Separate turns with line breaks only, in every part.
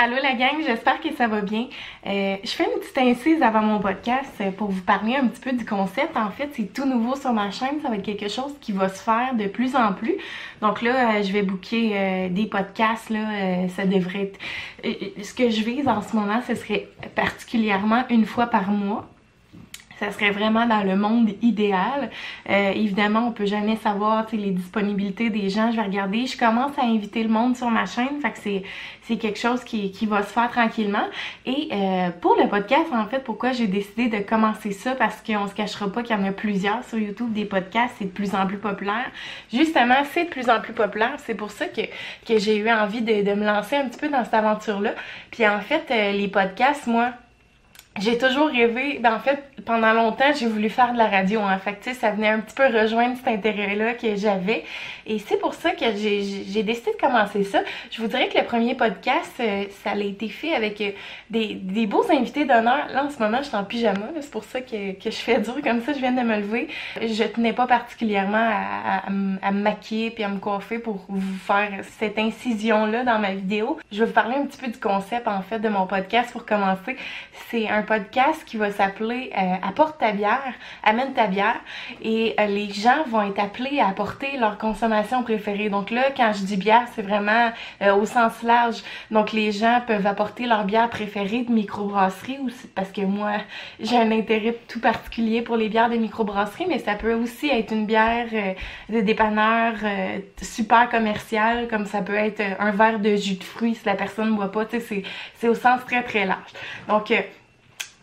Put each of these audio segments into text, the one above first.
Allô la gang, j'espère que ça va bien. Euh, je fais une petite incise avant mon podcast euh, pour vous parler un petit peu du concept. En fait, c'est tout nouveau sur ma chaîne, ça va être quelque chose qui va se faire de plus en plus. Donc là, euh, je vais booker des podcasts, là, ça devrait être... ce que je vise en ce moment, ce serait particulièrement une fois par mois ça serait vraiment dans le monde idéal. Euh, évidemment, on peut jamais savoir les disponibilités des gens. Je vais regarder. Je commence à inviter le monde sur ma chaîne. Fait que c'est, c'est quelque chose qui, qui va se faire tranquillement. Et euh, pour le podcast, en fait, pourquoi j'ai décidé de commencer ça? Parce qu'on se cachera pas qu'il y en a plusieurs sur YouTube, des podcasts, c'est de plus en plus populaire. Justement, c'est de plus en plus populaire. C'est pour ça que, que j'ai eu envie de, de me lancer un petit peu dans cette aventure-là. Puis en fait, euh, les podcasts, moi, j'ai toujours rêvé, ben en fait, pendant longtemps, j'ai voulu faire de la radio. En fait, tu sais, ça venait un petit peu rejoindre cet intérêt-là que j'avais. Et c'est pour ça que j'ai décidé de commencer ça. Je vous dirais que le premier podcast, euh, ça a été fait avec euh, des, beaux invités d'honneur. Là, en ce moment, je suis en pyjama. C'est pour ça que, que je fais dur comme ça. Je viens de me lever. Je tenais pas particulièrement à me maquiller puis à me coiffer pour vous faire cette incision-là dans ma vidéo. Je vais vous parler un petit peu du concept, en fait, de mon podcast pour commencer. C'est un podcast qui va s'appeler euh, Apporte ta bière, amène ta bière et euh, les gens vont être appelés à apporter leur consommation préférée. Donc là, quand je dis bière, c'est vraiment euh, au sens large. Donc les gens peuvent apporter leur bière préférée de microbrasserie ou parce que moi, j'ai un intérêt tout particulier pour les bières de microbrasserie, mais ça peut aussi être une bière de dépanneur super commerciale, comme ça peut être un verre de jus de fruits si la personne ne boit pas. Tu sais, c'est au sens très très large. Donc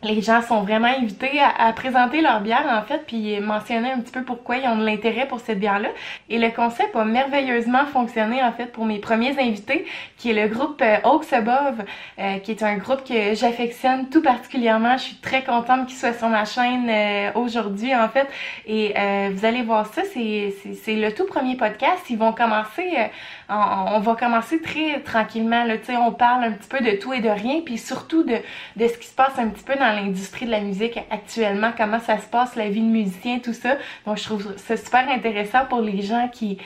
les gens sont vraiment invités à, présenter leur bière en fait puis mentionner un petit peu pourquoi ils ont de l'intérêt pour cette bière là et le concept a merveilleusement fonctionné en fait pour mes premiers invités qui est le groupe euh, Oaks Above euh, qui est un groupe que j'affectionne tout particulièrement. Je suis très contente qu'il soit sur ma chaîne euh, aujourd'hui en fait. Et vous allez voir ça c'est c'est le tout premier podcast. Ils vont commencer on, va commencer très tranquillement là on parle un petit peu de tout et de rien puis surtout de de ce qui se passe un petit peu dans l'industrie de la musique actuellement, comment ça se passe, la vie de musicien, tout ça. Donc, je trouve ça super intéressant pour les gens qui,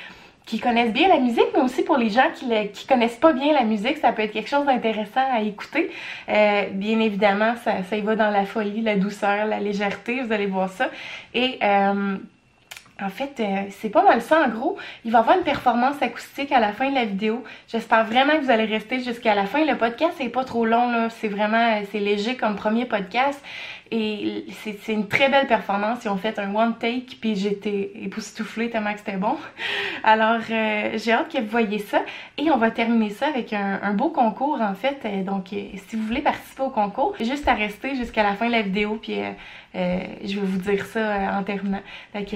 qui connaissent bien la musique, mais aussi pour les gens qui, ne connaissent pas bien la musique, ça peut être quelque chose d'intéressant à écouter. Euh, bien évidemment, ça, ça y va dans la folie, la douceur, la légèreté, vous allez voir ça. Et euh, en fait, euh, c'est pas mal ça en gros. Il va y avoir une performance acoustique à la fin de la vidéo. J'espère vraiment que vous allez rester jusqu'à la fin. Le podcast est pas trop long là, c'est vraiment c'est léger comme premier podcast. Et c'est une très belle performance. Ils ont fait un one take, puis j'étais époustouflée tellement que c'était bon. Alors, euh, j'ai hâte que vous voyez ça. Et on va terminer ça avec un, beau concours, en fait. Euh, donc, euh, si vous voulez participer au concours, juste à rester jusqu'à la fin de la vidéo, puis je vais vous dire ça en terminant. Donc,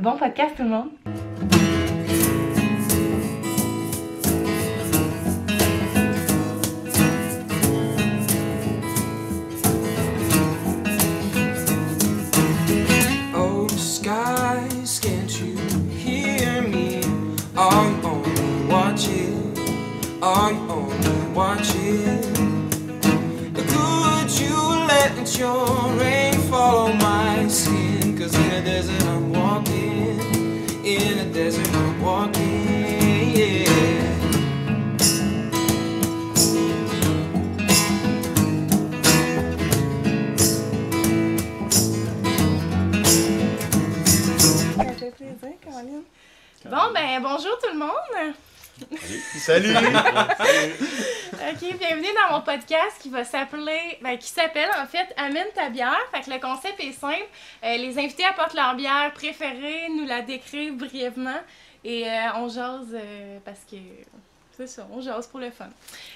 bon podcast tout le monde!
On, watching? Are you on, watching. Could you let your rain follow my skin? Cause in a desert I'm walking, in a desert I'm walking, yeah.
Monde!
Salut!
ok, bienvenue dans mon podcast qui va s'appeler, ben, qui s'appelle en fait Amène ta bière. Fait que le concept est simple. Euh, les invités apportent leur bière préférée, nous la décrivent brièvement et euh, on jase euh, parce que c'est ça, on jase pour le fun.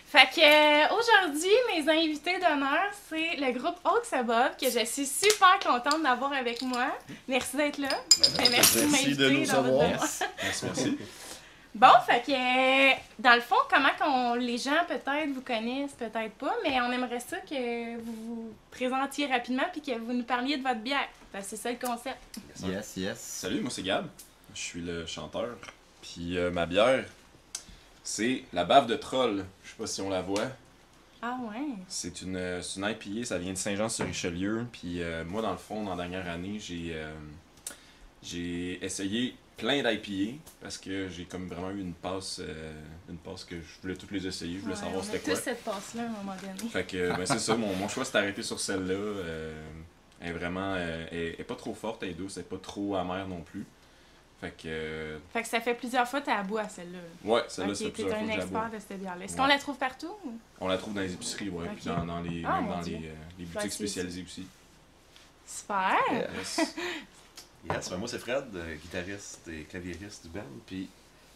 Fait que aujourd'hui, mes invités d'honneur, c'est le groupe Oaks que je suis super contente d'avoir avec moi. Merci d'être là.
Ben, merci, merci de nous avoir. Merci, merci.
Bon, fait que euh, dans le fond, comment qu'on, les gens peut-être vous connaissent, peut-être pas, mais on aimerait ça que vous vous présentiez rapidement puis que vous nous parliez de votre bière. c'est ça le concept.
Yes, yes. Salut, moi c'est Gab. Je suis le chanteur. Puis euh, ma bière, c'est la bave de troll. Je sais pas si on la voit.
Ah ouais.
C'est une, une IPA, ça vient de Saint-Jean-sur-Richelieu. Puis euh, moi, dans le fond, dans la dernière année, j'ai, j'ai essayé plein d'IPA parce que j'ai comme vraiment eu une passe, euh, une passe que je voulais toutes les essayer, je voulais
Ouais,
savoir c'était quoi.
tous cette passe-là à un moment donné.
Fait que ben, c'est ça, mon, mon choix s'est arrêté sur celle-là. euh, elle est vraiment, euh, elle, elle est pas trop forte, elle est douce, elle est pas trop amère non plus. Fait que,
Fait que ça fait plusieurs fois que t'as à bout à celle-là.
ouais, celle-là, c'est plusieurs fois
un
la bois.
expert de cette bière-là. Est-ce
Ouais.
qu'on la trouve partout? ou?
On la trouve dans les épiceries, ouais, puis
Ok.
dans, dans les,
Ah,
même dans les, boutiques spécialisées aussi.
Super!
Yes.
Yes, ben moi c'est Fred, euh, guitariste et claviériste du band. Puis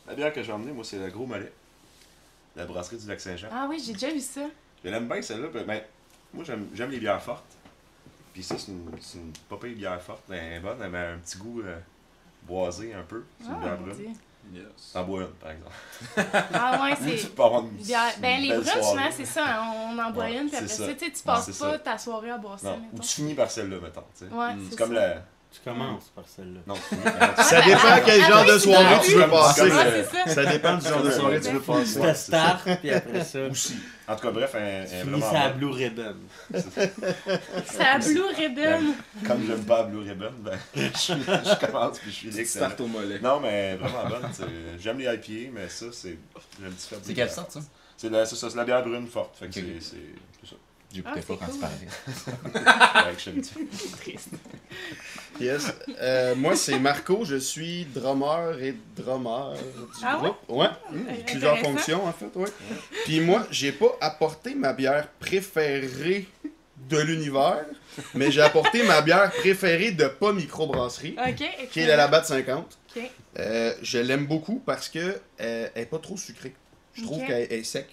la bière que j'ai emmenée, moi c'est le Gros Mollet. La brasserie du Lac-Saint-Jean.
Ah oui, j'ai déjà vu ça.
Je l'aime bien celle-là. ben, ben, moi j'aime j'aime les bières fortes. Puis ça, c'est une, c'est une pas pire bière forte. mais Elle est bonne, elle a un petit goût euh, boisé un peu. C'est une
Ah,
bière
mon
brune.
Dieu.
yes.
T'en bois une, par exemple.
Ah ouais,
Tu
c'est.
peux avoir une,
bière- Ben,
une
les
belle
brunes,
soirée.
souvent, c'est ça. hein, On en boit
Ouais,
une, puis
c'est
après
ça.
ça, tu sais, tu passes
c'est
pas
ça.
ta soirée à boire ça,
Non, ou
mettons.
tu finis par celle-là, mettons. tu sais.
Ouais,
Mm.
c'est
C'est comme
ça.
la.
Tu commences par celle-là.
Non.
Ça dépend
ben,
quel genre
après,
de
c'est
soirée tu veux passer.
c'est ça.
Ça dépend du genre de soirée que tu veux passer.
Tu
c'est
start, puis après ça,
Aussi. En tout cas, bref,
finis
vraiment
ça à. Blue Ribbon.
C'est à Blue Ribbon.
Comme j'aime pas Blue Ribbon, ben, je, je commence puis je suis excellent.
start au mollet.
Non, mais vraiment bonne. c'est- J'aime les IPA, mais ça, c'est. Un.
C'est quelle sorte, ça?
C'est la, c'est c'est la bière brune forte. Fait que c'est- c'est c'est ça.
J'écoutais
Ah,
pas quand tu parlais.
Je dit.
Yes. Euh, moi, c'est Marco. Je suis drummer et drummer du
Ah ouais?
groupe. Ouais.
Hmm,
Plusieurs fonctions, en fait, ouais. Puis moi, j'ai pas apporté ma bière préférée de l'univers, mais j'ai apporté ma bière préférée de pas microbrasserie,
Ok,
qui est la Labatt 50.
Ok.
Euh, je l'aime beaucoup parce que euh, elle est pas trop sucrée. Je trouve qu'elle est sec.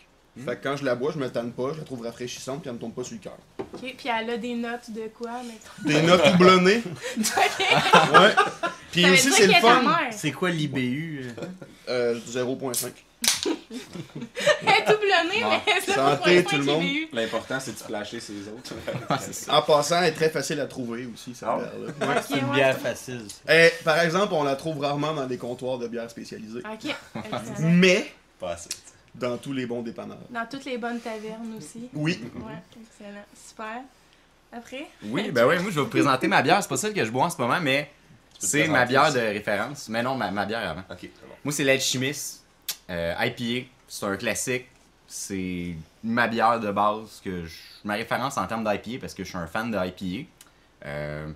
Fait que quand je la bois, je me tanne pas, je la trouve rafraîchissante puis elle me tombe pas sur le cœur.
Ok, puis elle a des notes de quoi, mettons?
Des notes houblonnées.
ok.
Ouais. Puis
Ça
aussi, c'est le fun.
C'est quoi l'IBU? euh?
Euh, 0.5.
Elle est doublonnée,
Ouais.
mais c'est
Santé,
pas
tout le monde.
L'important, c'est de splasher ses autres.
ça.
En passant, elle est très facile à trouver aussi, cette
Ah ouais?
bière-là.
Ok,
C'est une
ouais,
bière facile. ça.
Eh, par exemple, on la trouve rarement dans des comptoirs de bières spécialisées.
Ok, excellent.
Mais
Pas assez.
Dans tous les bons dépanneurs.
Dans toutes les bonnes tavernes aussi.
Oui.
Ouais, excellent. Super. Après?
Oui, ben oui, moi je vais vous présenter ma bière. C'est pas celle que je bois en ce moment, mais c'est ma bière
aussi.
de référence. Mais non, ma, ma bière avant.
Ok, bon.
Moi, c'est l'Alchimiste euh, IPA. C'est un classique. C'est ma bière de base que je... ma référence en termes d'IPA parce que je suis un fan de IPA. Euh,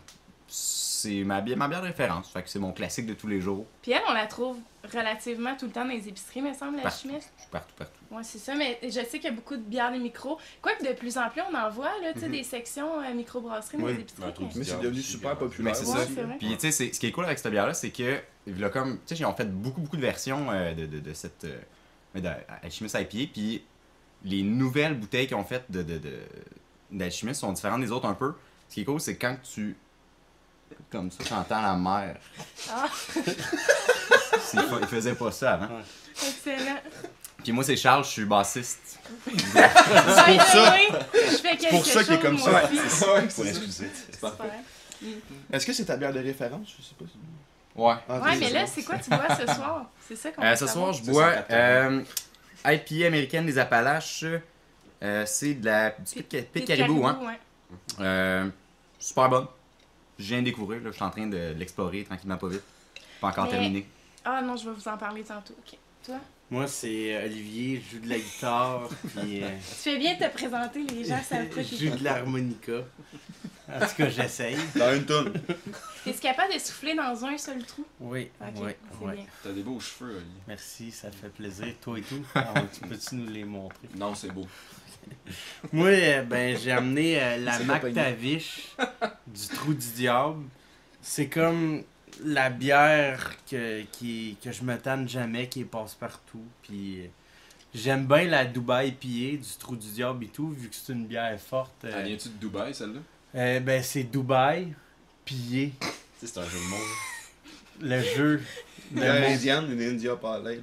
c'est ma, bi- ma bière de référence. Fait que c'est mon classique de tous les jours.
Puis elle, on la trouve relativement tout le temps dans les épiceries, me semble, la
Partout.
chimiste.
Je suis partout, partout.
Ouais, c'est ça, mais je sais qu'il y a beaucoup de bières de micro. Quoique de plus en plus, on en voit, là, tu sais, des sections euh, microbrasseries dans
Oui.
les épiceries.
Mais c'est devenu super
Mais
populaire.
c'est
Ouais,
ça.
aussi.
c'est vrai.
Puis tu sais, c'est- ce qui est cool avec cette bière-là, c'est que, il a comme, tu sais, ils ont fait beaucoup, beaucoup de versions euh, de, de, de cette euh, de Alchemist IPA. Puis les nouvelles bouteilles qu'ils ont faites de, de, de, sont différentes des autres un peu. Ce qui est cool, c'est quand tu. Comme ça, t'entends la mer.
Ah,
C'est pas- Ils faisaient pas ça avant.
excellent.
Puis moi, c'est Charles, je suis bassiste.
By the
ça.
je fais quelque
pour ça qu'il est comme ça.
aussi.
Pour excuser.
Super.
Est-ce que c'est ta bière de référence? Je sais pas. si-
Ouais.
Ah,
Ouais, mais
c'est
là,
ça.
c'est quoi tu bois ce soir? C'est ça qu'on
Euh, ce soir, je
C'est
bois
180.
euh, IPA américaine des Appalaches. Euh, c'est de la du Pit, Pit
Pit
Caribou, hein.
ouais.
Euh, super bonne. Je viens de découvrir, là, je suis en train de l'explorer tranquillement pas vite. Pas encore
Mais-
terminé.
Ah non, je vais vous en parler tantôt. Ok. Toi?
Moi, c'est euh, Olivier, je joue de la guitare, puis euh,
Tu fais bien de te présenter, les gens savent pas
je joue de l'harmonica. En tout cas, j'essaye.
Dans une tonne.
T'es capable de souffler dans un seul trou?
Oui,
Ok,
oui,
c'est
oui.
bien.
T'as des beaux cheveux, Ali.
Merci, ça fait plaisir. Toi et tout, Alors, tu peux-tu nous les montrer?
Non, c'est beau.
Moi, euh, ben, j'ai amené euh, la. McTavish du Trou du Diable. C'est comme la bière que, qui, que je me tanne jamais, qui passe partout. Puis euh, j'aime bien la Dubai IPA du Trou du Diable et tout, vu que c'est une bière forte. euh,
Elle vient-tu de Dubaï, celle-là?
euh, ben, c'est Dubai, pillé.
Tu sais, c'est un jeu de mots.
Le jeu.
Une
Le
une India Pale.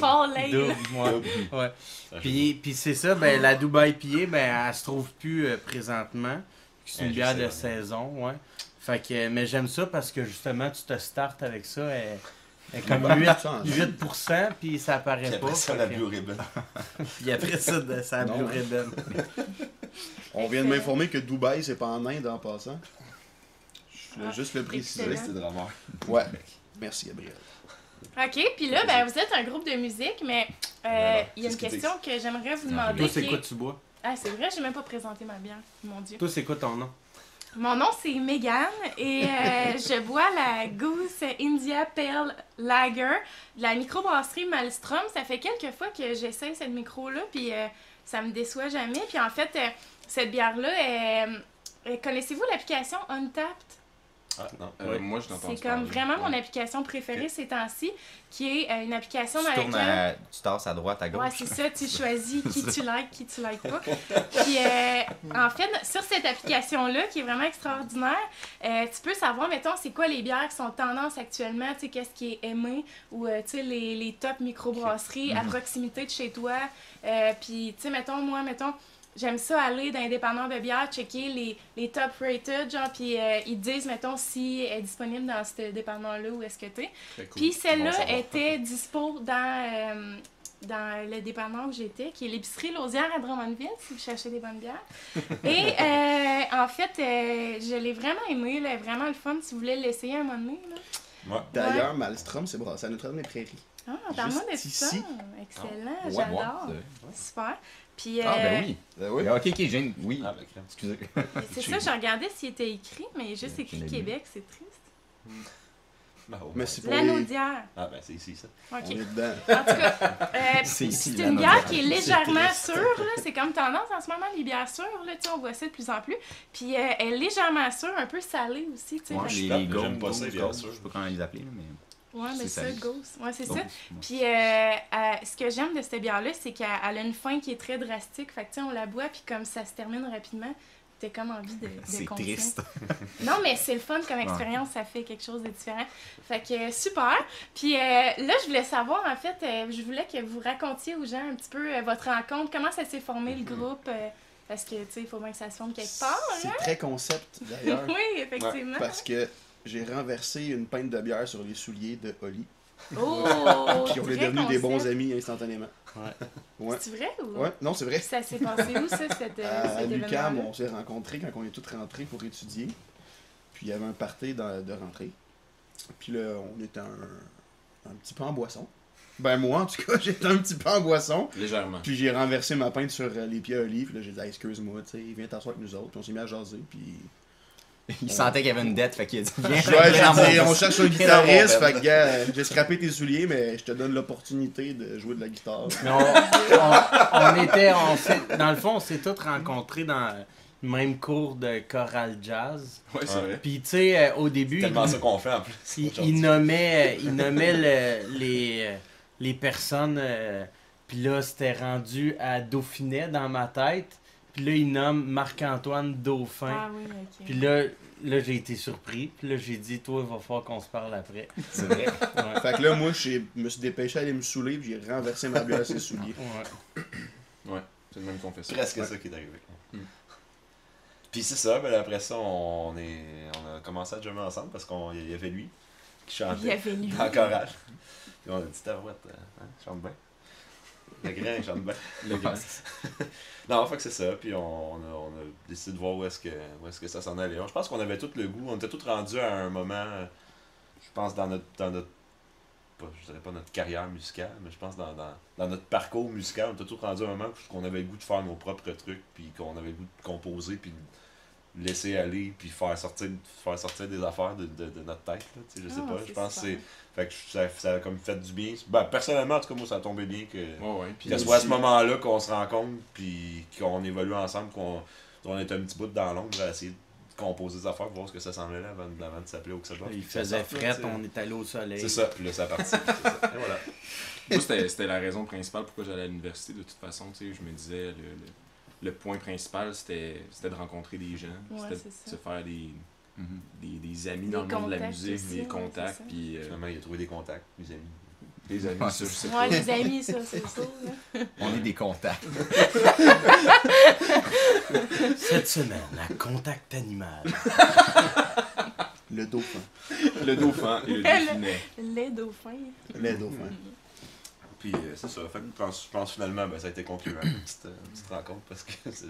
Paul
ouais.
C'est
Puis, puis c'est ça, ben, la Dubai IPA, ben, elle se trouve plus euh, présentement. C'est une bière de saison, ouais. Fait que, mais j'aime ça parce que justement, tu te startes avec ça. Est comme 8, 8% puis ça
Puis
apparaît
après
pas.
ça, la Blue Ribbon.
Puis après ça, de- ça a
Non,
Blue
hein.
Ribbon.
On vient de m'informer que Dubaï, c'est pas en Inde en passant. Je voulais
Ah,
juste le préciser.
C'est drama.
Ouais. Merci, Gabriel.
OK, puis là, ben, vous êtes un groupe de musique, mais euh,
Alors,
il y a une question que j'aimerais vous
Non,
demander.
Toi, c'est
qui
quoi tu bois?
Ah, c'est vrai, j'ai même pas présenté ma bière, mon Dieu.
Toi, c'est quoi ton nom?
Mon nom, c'est Megan et euh, je bois la Goose India Pale Lager de la microbrasserie Malmstrom. Ça fait quelques fois que j'essaie cette micro-là, puis euh, ça me déçoit jamais. Puis en fait, euh, cette bière-là, connaissez-vous l'application Untapped?
Ah, non.
Euh,
Ouais.
Moi, je t'entends.
C'est comme vraiment mon application préférée ces temps-ci, qui est euh, une application dans
Tu tournes
laquelle...
à... Tu tasses à droite, à gauche.
Ouais, c'est ça, tu choisis qui tu likes, qui tu likes pas. Puis, euh, en fait, sur cette application-là, qui est vraiment extraordinaire, euh, tu peux savoir, mettons, c'est quoi les bières qui sont tendance actuellement, tu sais, qu'est-ce qui est aimé, ou, euh, tu sais, les, les top microbrasseries à proximité de chez toi. Euh, puis, tu sais, mettons, moi, mettons, j'aime ça aller dans les dépanneurs de bière, checker les, les top rated, genre, puis euh, ils te disent, mettons, si elle est disponible dans ce dépanneur-là, où est-ce que t'es. Puis celle-là était dispo dans, euh, dans le dépanneur où j'étais, qui est l'épicerie Lausière à Drummondville, si vous cherchez des bonnes bières. Et euh, en fait, euh, je l'ai vraiment aimé, là, vraiment le fun, si vous voulez l'essayer un moment donné. Là.
Moi,
D'ailleurs, Malmstrom, c'est brassé à Notre-Dame-des-Prairies.
Ah, parle-moi de
Juste
ça.
ici.
Excellent,
Ouais,
j'adore.
ouais,
Super. Puis,
Ah,
euh,
ben oui.
Ben oui.
Ok, ok, j'ai une- Oui.
Ah, ben.
Excusez.
c'est ça, je regardais s'il était écrit, mais il est juste écrit
je
Québec, c'est triste.
Ben, au
Mais c'est pour les...
Ah, ben, c'est ici, ça.
OK.
On est dedans.
En tout cas, euh,
C'est ici,
c'est
la
une bière qui est légèrement sûre, là. C'est comme tendance en ce moment, les bières sûres, là. Tu sais, on voit ça de plus en plus. Puis euh, elle est légèrement sûre, un peu salée aussi, tu sais.
Ouais,
Fait
les, les
j'aime pas ça,
gold,
bien
gold,
sûr.
Je sais pas comment les appeler, là, mais.
Ouais, mais
c'est
ça. Ghost. Ouais, c'est ça. Puis euh, euh, ce que j'aime de cette bière-là, c'est qu'elle elle a une fin qui est très drastique. Fait que, tu sais, on la boit, puis comme ça se termine rapidement, t'as comme envie de, de
C'est
continuer.
triste.
Non, mais c'est le fun comme expérience, ça fait quelque chose de différent. Fait que super. Puis euh, là, je voulais savoir, en fait, euh, je voulais que vous racontiez aux gens un petit peu euh, votre rencontre, comment ça s'est formé le groupe, euh, parce que, tu sais, il faut bien que ça se forme quelque part.
C'est très concept, d'ailleurs.
Oui, effectivement.
Parce que j'ai renversé une pinte de bière sur les souliers de Holly.
Oh!
Puis on est devenus des bons amis instantanément.
Ouais.
Ouais.
C'est vrai ou?
Ouais, non, c'est vrai.
Ça s'est passé où, ça, cet, euh,
À
événement-là?
on s'est rencontrés quand on est tous rentrés pour étudier. Puis il y avait un party dans- de rentrée. Puis là, on était un, un petit peu en boisson. Ben moi, en tout cas, j'étais un petit peu en boisson.
Légèrement.
Puis j'ai renversé ma pinte sur euh, les pieds à Oli. Puis là, j'ai dit, excuse-moi, tu sais, viens t'asseoir avec nous autres. Puis on s'est mis à jaser. Puis.
Il sentait qu'il y avait une dette, fait qu'il a dit Viens,
Ouais, j'ai dit, on cherche un guitariste. Fait que, gars, euh, j'ai scrappé tes souliers, mais je te donne l'opportunité de jouer de la guitare.
Mais on, on- on était, on dans le fond, on s'est tous rencontrés dans le même cours de choral jazz.
Ouais, c'est
Ouais.
vrai.
Puis, tu sais, euh, au début,
tellement
il,
ça qu'on fait en plus.
il, nommait, euh, il nommait le- les, euh, les personnes. euh, Puis là, c'était rendu à Dauphinet dans ma tête. Puis là, il nomme Marc-Antoine Dauphin.
Ah oui, ok.
Puis là, là j'ai été surpris. Puis là, j'ai dit, toi, il va falloir qu'on se parle après.
C'est vrai.
Ouais.
Fait que là, moi, je me suis dépêché à aller me saouler. Puis j'ai renversé ma bière à ses souliers.
Ouais.
C'est le même qu'on fait ça.
presque
Ouais.
ça qui est arrivé.
Mm.
Puis c'est ça, ben après ça, on, est, on a commencé à jammer ensemble parce qu'il y avait lui qui
Il y
chantait
avait lui.
en chorale. Puis on a dit, euh, hein, chante bien. Le grand, bien.
Le gars.
Non, fait que c'est ça. Puis on, on a, on a décidé de voir où est-ce que, où est-ce que ça s'en allait. Je pense qu'on avait tout le goût. On était tous rendus à un moment, je pense, dans notre, dans notre pas, je dirais pas notre carrière musicale, mais je pense dans, dans, dans notre parcours musical, on était tous rendus à un moment où on avait le goût de faire nos propres trucs, puis qu'on avait le goût de composer, puis de laisser aller, puis faire sortir, faire sortir des affaires de, de, de notre tête. Là, tu sais, je sais
Ah,
pas. Je pense que c'est. Fait que ça, ça a comme fait du bien. Ben, personnellement, en tout cas, moi, ça a tombé bien que.
Ouais.
Que ce soit à ce moment-là qu'on se rencontre, puis qu'on évolue ensemble, qu'on on est un petit bout dans l'ombre à essayer de composer des affaires, voir ce que ça s'en allait avant, avant de s'appeler au que ça soit.
Il faisait
là,
fret, on est allé au soleil.
C'est ça, puis là, ça a parti. c'est ça. Et voilà.
Moi, c'était la raison principale pourquoi j'allais à l'université. De toute façon, tu sais, je me disais, le, le, le point principal, c'était de rencontrer des gens.
Ouais,
c'était de se faire des,
Mhm.
des, des amis
Des
dans le monde de la musique,
aussi,
des contacts, puis euh,
Finalement, il a trouvé des contacts, des amis.
des amis,
Ouais,
ça, je sais
Ouais,
pas.
les amis, ça, c'est ça. là.
On est des contacts.
Cette semaine, à Contact Animal.
Le dauphin.
Le dauphin et le dauphinet.
Les dauphins.
Les dauphins.
Puis euh, c'est ça. Fait que je pense, je pense finalement, ben, ça a été concluant, une petite, euh, une petite rencontre, parce que c'est-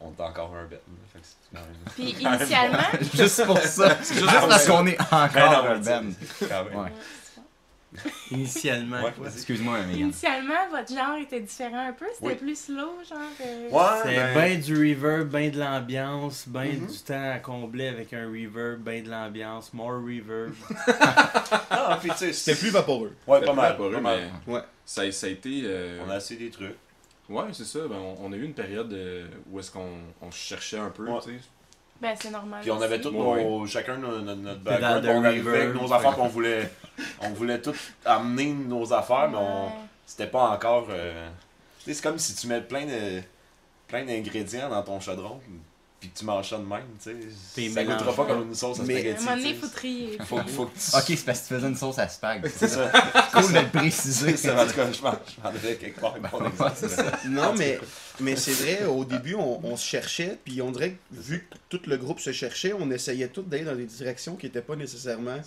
on est encore un band. Fait que c'est quand même-
Puis initialement,
Juste pour ça. C'est juste parce qu'on est
Ben
encore
non,
un band.
quand même.
Ouais.
Initialement.
Ouais.
Excuse-moi,
initialement, votre genre était différent un peu? C'était
Oui.
plus slow, genre. euh,
Ouais,
C'est
ben,
bien du reverb, bien de l'ambiance, bien
Mhm.
du temps à combler avec un reverb, bien de l'ambiance, more reverb.
Ah, puis tu sais,
C'était plus vaporeux.
Ouais,
C'était
pas mal.
vaporeux,
pas mal.
mais
Ouais.
ça, a- ça a été. euh,
On a essayé des trucs.
Ouais, c'est ça. Ben, on, on a eu une période euh, où est-ce qu'on on cherchait un peu,
Ouais.
tu sais.
Ben, c'est normal.
Puis on avait tous
Ouais,
nos, chacun nos- notre, notre background, on arrivait avec nos affaires qu'on voulait, on voulait tout amener nos affaires, mais on, c'était pas encore. euh, tu sais, c'est comme si tu mets plein de, plein d'ingrédients dans ton chaudron, puis que tu manges ça de même, tu sais. Ça goûtera pas comme une sauce à
Mais-
À un
spaghetti.
moment donné, il
tu
faut
sais.
trier.
faut, faut que tu.
Ok, c'est parce que tu faisais une sauce à spag.
C'est ça.
cool de le préciser.
C'est ça, en tout cas, je m'en quelque part
ça.
Non, mais, mais c'est vrai, au début, on, on se cherchait, puis on dirait que vu que tout le groupe se cherchait, on essayait tous d'aller dans des directions qui n'étaient pas nécessairement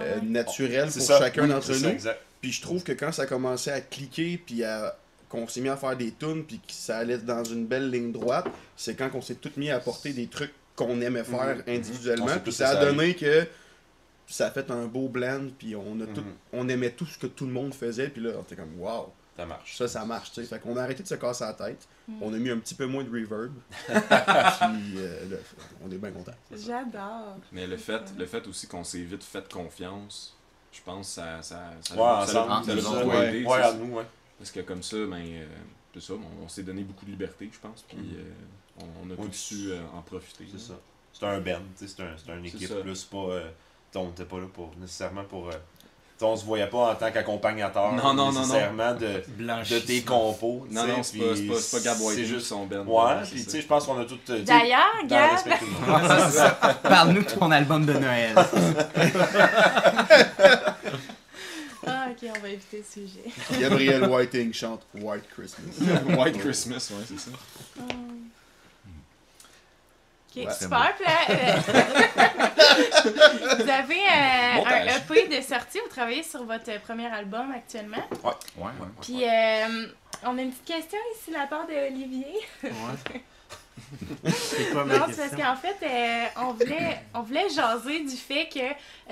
euh, naturelles pour
ça,
chacun
oui,
d'entre nous. Puis je trouve que quand ça commençait à cliquer, puis à qu'on s'est mis à faire des tunes, puis que ça allait dans une belle ligne droite, c'est quand on s'est tous mis à apporter des trucs qu'on aimait faire
Mhm,
individuellement.
On s'est
Puis ça a donné que ça a fait un beau blend, puis on, a tout,
Mhm.
on aimait tout ce que tout le monde faisait, puis là, on était comme wow,
Ça marche.
ça, ça marche, tu sais. Fait qu'on a arrêté de se casser la tête.
Mhm.
On a mis un petit peu moins de reverb. puis euh, là, on est bien content.
J'adore.
Mais le fait, le fait aussi qu'on s'est vite fait confiance, je pense que ça, ça, ça,
Ouais,
ça, ça,
ça,
beaucoup
ouais,
aidé. Parce que comme ça, ben, euh, c'est ça, on, on s'est donné beaucoup de liberté, je pense, puis euh, on, on a
Oui,
tous su euh, en profiter.
C'est ça. C'est un band, c'est un, une
C'est
équipe plus pas. Euh, on n'était pas là pour nécessairement pour. Euh, on se voyait pas en tant qu'accompagnateur
Non, non, non, non.
nécessairement de, de tes compos.
Non, non, c'est pas, pas, c'est pas Gab
C'est juste.
son band.
Ouais, puis tu sais, je pense qu'on a tout.
D'ailleurs, Gab?
Parle-nous de ton album de Noël.
On va éviter le sujet.
Gabriel Whiting chante White Christmas.
White Christmas, ouais, c'est ça.
Hum. Ok,
Ouais,
super. Puis là, euh, vous avez euh, un. EP de sortie, vous travaillez sur votre premier album actuellement.
Ouais, ouais.
Puis euh, on a une petite question ici de la part d'Olivier.
Ouais. Quoi ma
Non, c'est parce qu'en fait, euh, on, voulait, on voulait jaser du fait que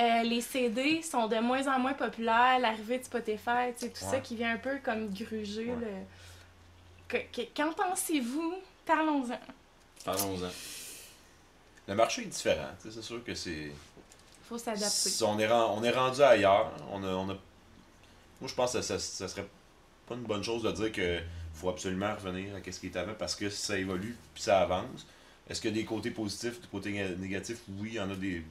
euh, les CD sont de moins en moins populaires, l'arrivée de Spotify, tu sais, tout ça qui vient un peu comme gruger.
Ouais.
le- Que- que- Qu'en pensez-vous? Parlons-en.
Parlons-en.
Le marché est différent. C'est sûr que c'est.
Faut s'adapter.
On est, on est rendu ailleurs. On a, on a... Moi, je pense que ça, ça serait pas une bonne chose de dire que faut absolument revenir à ce qui est avant parce que ça évolue puis ça avance. Est-ce qu'il y a des côtés positifs, des côtés néga- négatifs? Oui, il y en a des.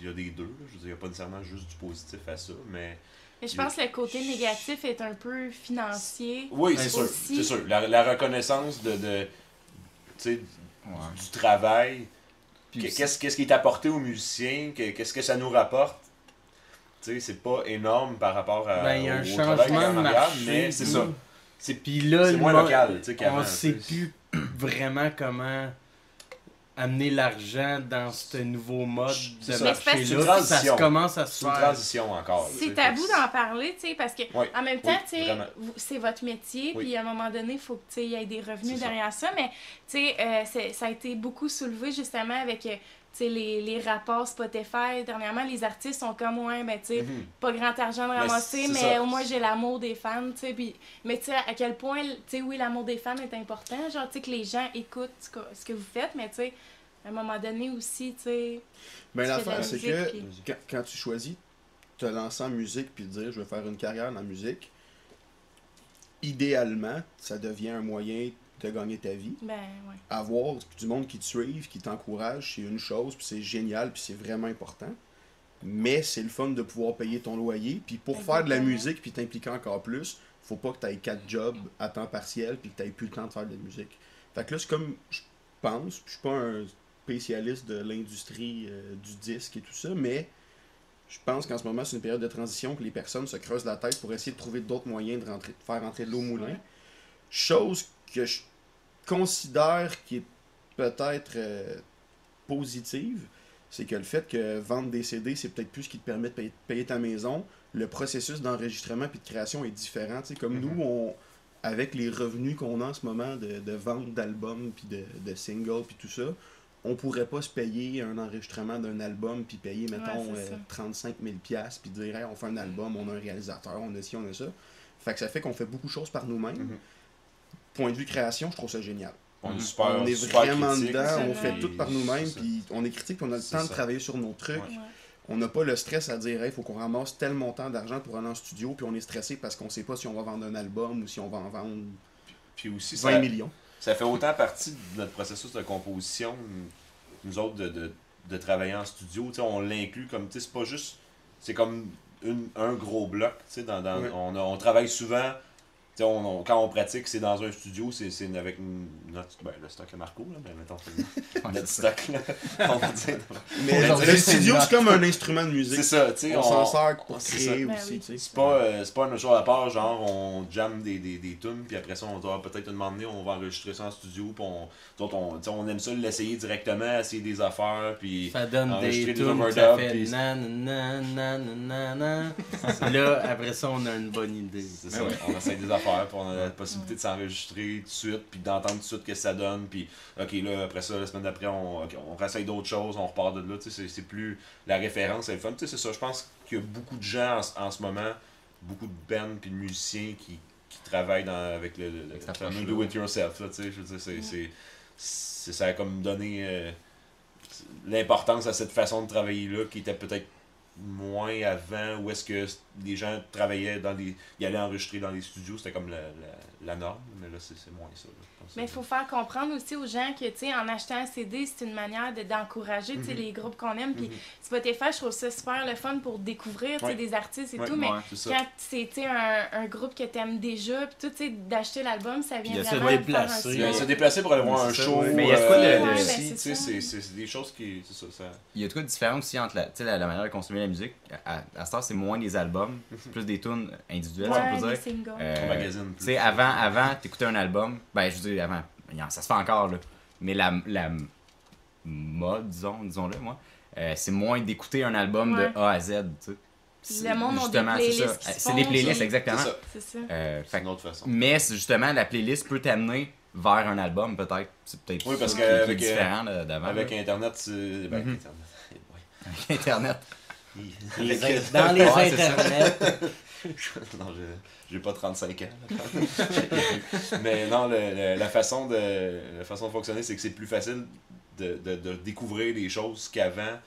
Il y a des deux. là. Je veux dire, il n'y a pas nécessairement juste du positif à ça, mais.
Mais je pense que le côté négatif est un peu financier.
Oui, c'est sûr.
aussi.
C'est sûr. La, la reconnaissance de,
Ouais.
du travail. Qu'est-ce qu'est-ce qui est apporté aux musiciens? que- Qu'est-ce que ça nous rapporte? C'est pas énorme par rapport à,
Ben, il y a un
au, au travail
de marché.
mais c'est ça. C'est
Puis là,
moins local, tu sais, qu'avant,
On
tu
sait plus vraiment comment amener l'argent dans ce nouveau mode de marché-là. Ça se commence à se
une transition encore.
C'est tabou d'en parler, tu sais, parce que
Oui,
en même
oui,
temps, c'est votre métier,
Oui.
puis à un moment donné, il faut que tu sais, il y ait des revenus
ça.
derrière ça. Mais tu sais, euh, ça a été beaucoup soulevé justement avec euh, tu sais, les, les rapports Spotify. Dernièrement, les artistes sont comme ouais, ben tu sais,
Mhm.
pas grand argent de
Mais
ramasser, mais
ça.
au moins j'ai l'amour des fans, tu sais. Puis, mais tu sais, à quel point, tu sais, oui, l'amour des fans est important, genre, tu sais, que les gens écoutent ce que, ce que vous faites, mais tu sais, à un moment donné aussi, tu sais.
Ben,
de la
l'affaire, c'est que
puis-
quand, quand tu choisis te lancer en musique puis de dire je vais faire une carrière dans la musique, idéalement, ça devient un moyen de gagner ta vie.
Ben, ouais.
Avoir du monde qui te suive, qui t'encourage, c'est une chose, puis c'est génial, puis c'est vraiment important. Mais c'est le fun de pouvoir payer ton loyer, puis pour faire de la musique puis t'impliquer encore plus, faut pas que tu aies quatre jobs à temps partiel puis que tu plus le temps de faire de la musique. Fait que là, c'est comme, je pense, je suis pas un spécialiste de l'industrie euh, du disque et tout ça, mais je pense qu'en ce moment, c'est une période de transition que les personnes se creusent la tête pour essayer de trouver d'autres moyens de, rentrer, de faire rentrer de l'eau au moulin. Chose que je considère qui est peut-être euh, positive, c'est que le fait que vendre des CD, c'est peut-être plus ce qui te permet de payer, payer ta maison. Le processus d'enregistrement puis de création est différent. Comme
Mhm.
nous, on, avec les revenus qu'on a en ce moment de, de vente d'albums, puis de, de singles, puis tout ça, on pourrait pas se payer un enregistrement d'un album, puis payer, mettons,
ça.
euh, 35 000 piastres, puis dire, Hey, on fait un album, on a un réalisateur, on a ci, on a ça. Fait que ça fait qu'on fait beaucoup de choses par nous-mêmes.
Mhm.
Point de vue création, je trouve ça génial.
On est
Mhm.
super,
on est
super
vraiment
critique,
dedans, on fait tout par nous-mêmes, puis on est critique, puis on a le temps de travailler sur nos trucs.
Ouais.
Ouais.
On n'a pas le stress à dire, il faut qu'on ramasse tel montant d'argent pour aller en studio, puis on est stressé parce qu'on sait pas si on va vendre un album ou si on va en vendre
Puis aussi,
20
ça,
millions.
ça fait autant partie de notre processus de composition, nous autres, de, de, de travailler en studio. Tu sais, on l'inclut comme, tu sais, c'est pas juste, c'est comme une- un gros bloc. tu sais, Dans, dans,
Ouais.
on, a- on travaille souvent, on, on- quand on pratique, c'est dans un studio, c'est c'est avec une- notre, ben, le stock à Marco, là, ben, mettons, notre stock, là, on va dire.
Mais le
c'est
studio, c'est comme un instrument de musique.
C'est ça, tu sais,
on, s'en sert pour
c'est
créer
Ben
aussi.
oui.
tu sais.
C'est pas, euh, c'est pas une chose à part, genre on jamme des, des, des tunes, puis après ça on doit peut-être une moment donné, on va enregistrer ça en studio, puis on, on, on aime ça l'essayer directement, essayer des affaires, puis
Ça donne des tunes, ça
overdubs,
fait
puis-
nan nan nan nan nan. Là, après ça, on a une bonne idée.
c'est ça, on essaye des affaires, puis on a la possibilité de s'enregistrer tout de suite, puis d'entendre tout de suite ce que ça donne, puis ok là après ça, la semaine d'après, on, ok, on réessaye d'autres choses, on repart de là, tu sais, c'est- plus la référence, c'est le fun, tu sais, c'est ça, je pense qu'il y a beaucoup de gens en, en ce moment, beaucoup de bands puis de musiciens qui, qui travaillent dans, avec le, le,
Avec
fameux
approche-là.
do it yourself, là, tu sais, je veux dire, c'est, c'est, c'est- ça a comme donné euh, l'importance à cette façon de travailler là qui était peut-être moins avant où est-ce que les gens travaillaient dans des ils allaient enregistrer dans les studios c'était comme la, la, la norme mais là c'est, moins ça là.
Mais il faut faire comprendre aussi aux gens que, tu sais, en achetant un CD, c'est une manière de- d'encourager, tu sais,
Mhm.
les groupes qu'on aime. Puis
Mhm.
Spotify, je trouve ça super le fun pour découvrir, tu sais,
Ouais.
des artistes et
Ouais,
tout. Mais
ouais,
quand c'est, tu sais, un, un groupe que t'aimes déjà, puis tout, tu sais, d'acheter l'album, ça vient vraiment un
déplacer.
Il y a-
switch.
se déplacer pour aller voir un show
ouais.
Mais il y a quoi de-
euh,
ben,
tu sais,
c'est
des choses qui c'est ça, ça
Il y a de quoi de différent aussi entre la, tu sais, la, la manière de consommer la musique. À, à cette heure, c'est moins des albums, c'est plus des tunes individuelles, si on
Ouais,
peut dire.
singles.
Euh, Tu sais, avant, avant t'écoutais un album, ben je veux dire avant, ça se fait encore là, mais la, la mode, disons, disons-le moi, euh, c'est moins d'écouter un album
Ouais.
de A à Z, tu sais. C'est-
Le monde
justement, c'est
playlists
ça. C'est des playlists, exactement.
c'est ça
C'est ça.
Euh, fait
une autre façon
mais justement, la playlist peut t'amener vers un album, peut-être. C'est peut-être
Oui, parce que avec, euh,
différent d'avant.
avec
là.
internet c'est ben,
Mhm.
internet ouais.
Avec Internet.
Les
Avec-
in- dans les
Ouais,
internets.
non, je- j'ai pas 35 ans. Mais non, le- le- la, façon de, la façon de fonctionner, c'est que c'est plus facile de, de- de découvrir des choses qu'avant.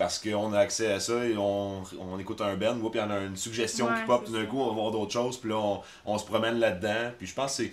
Parce qu'on a accès à ça et on, on écoute un band, puis il y en a une suggestion
Ouais,
qui pop, puis d'un coup on va voir d'autres choses, puis là on, on se promène là-dedans. Puis je pense que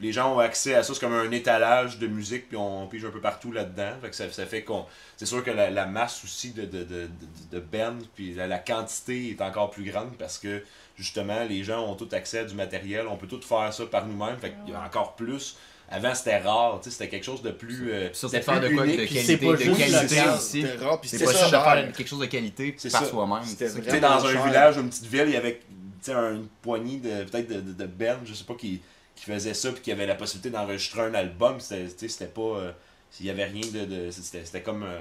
les gens ont accès à ça, c'est comme un étalage de musique, puis on pige un peu partout là-dedans. Fait que ça, ça fait qu'on. C'est sûr que la, la masse aussi de, de, de, de, de bands, puis la, la quantité est encore plus grande parce que justement les gens ont tout accès à du matériel, on peut tout faire ça par nous-mêmes, fait qu'il y a encore plus. Avant c'était rare, tu sais, c'était quelque chose de plus. euh, c'était
faire de quoi
unique.
de qualité,
pas
de qualité aussi.
C'était rare, puis
C'est
c'était
pas juste de
cher.
faire quelque chose de qualité
C'est
par soi-même.
C'était
dans un
cher.
village ou une petite ville, il y avait une poignée de peut-être de, de, je sais pas, qui, qui faisaient ça puis qui avaient la possibilité d'enregistrer un album. C'était pas. euh, il y avait rien de. c'était comme euh,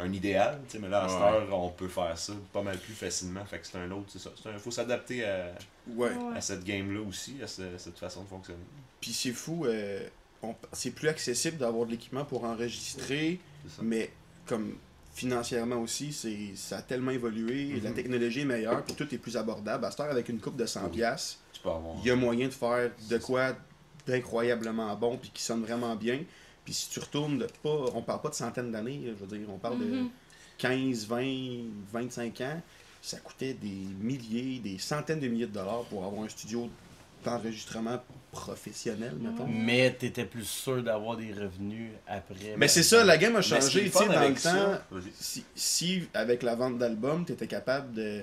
un idéal, tu sais, mais là, à cette heure, on peut faire ça pas mal plus facilement. Fait que c'est un autre, c'est ça. Il faut s'adapter à,
Ouais.
À cette game-là aussi, à ce- cette façon de fonctionner.
Puis c'est fou, euh, on- c'est plus accessible d'avoir de l'équipement pour enregistrer, mais comme financièrement aussi, c'est ça a tellement évolué, la
Mhm.
technologie est meilleure, puis tout est plus abordable. À cette heure, avec une coupe de 100$, piastres,
Tu peux avoir.
il y a moyen de faire de quoi d'incroyablement bon, puis qui sonne vraiment bien. Puis si tu retournes de pas, on parle pas de centaines d'années, je veux dire, on parle de
Mhm.
15, 20, 25 ans, ça coûtait des milliers, des centaines de milliers de dollars pour avoir un studio d'enregistrement professionnel, mettons.
Mais t'étais plus sûr d'avoir des revenus après.
Mais c'est ça, la game a
est
changé, tu sais, dans le temps, si, si avec la vente d'albums, tu étais capable de.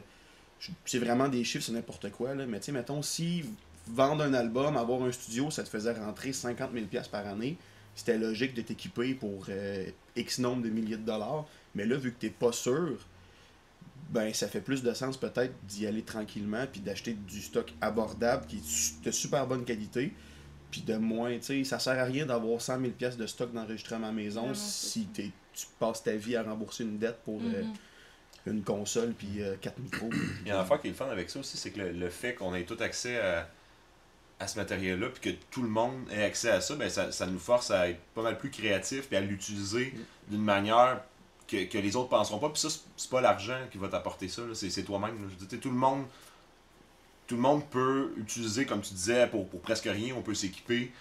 C'est vraiment des chiffres, c'est n'importe quoi, là, mais tu sais, mettons, si vendre un album, avoir un studio, ça te faisait rentrer 50 000$ piastres par année, c'était logique de t'équiper pour euh, X nombre de milliers de dollars. Mais là, vu que t'es pas sûr, ben ça fait plus de sens peut-être d'y aller tranquillement puis d'acheter du stock abordable qui est de super bonne qualité. Puis de moins, tu sais, ça sert à rien d'avoir 100 000 pièces de stock d'enregistrement à la maison
Non,
si t'es- tu passes ta vie à rembourser une dette pour euh,
Mhm.
une console puis 4 micros.
Il y a une affaire qui est le fun avec ça aussi, c'est que le, le fait qu'on ait tout accès à, à ce matériel-là, puis que tout le monde ait accès à ça, ben ça, ça nous force à être pas mal plus créatifs, puis à l'utiliser d'une manière que, que les autres penseront pas. Puis ça, c'est- pas l'argent qui va t'apporter ça, c'est toi-même. Je tout le monde tout le monde peut utiliser, comme tu disais, pour, pour presque rien, on peut s'équiper.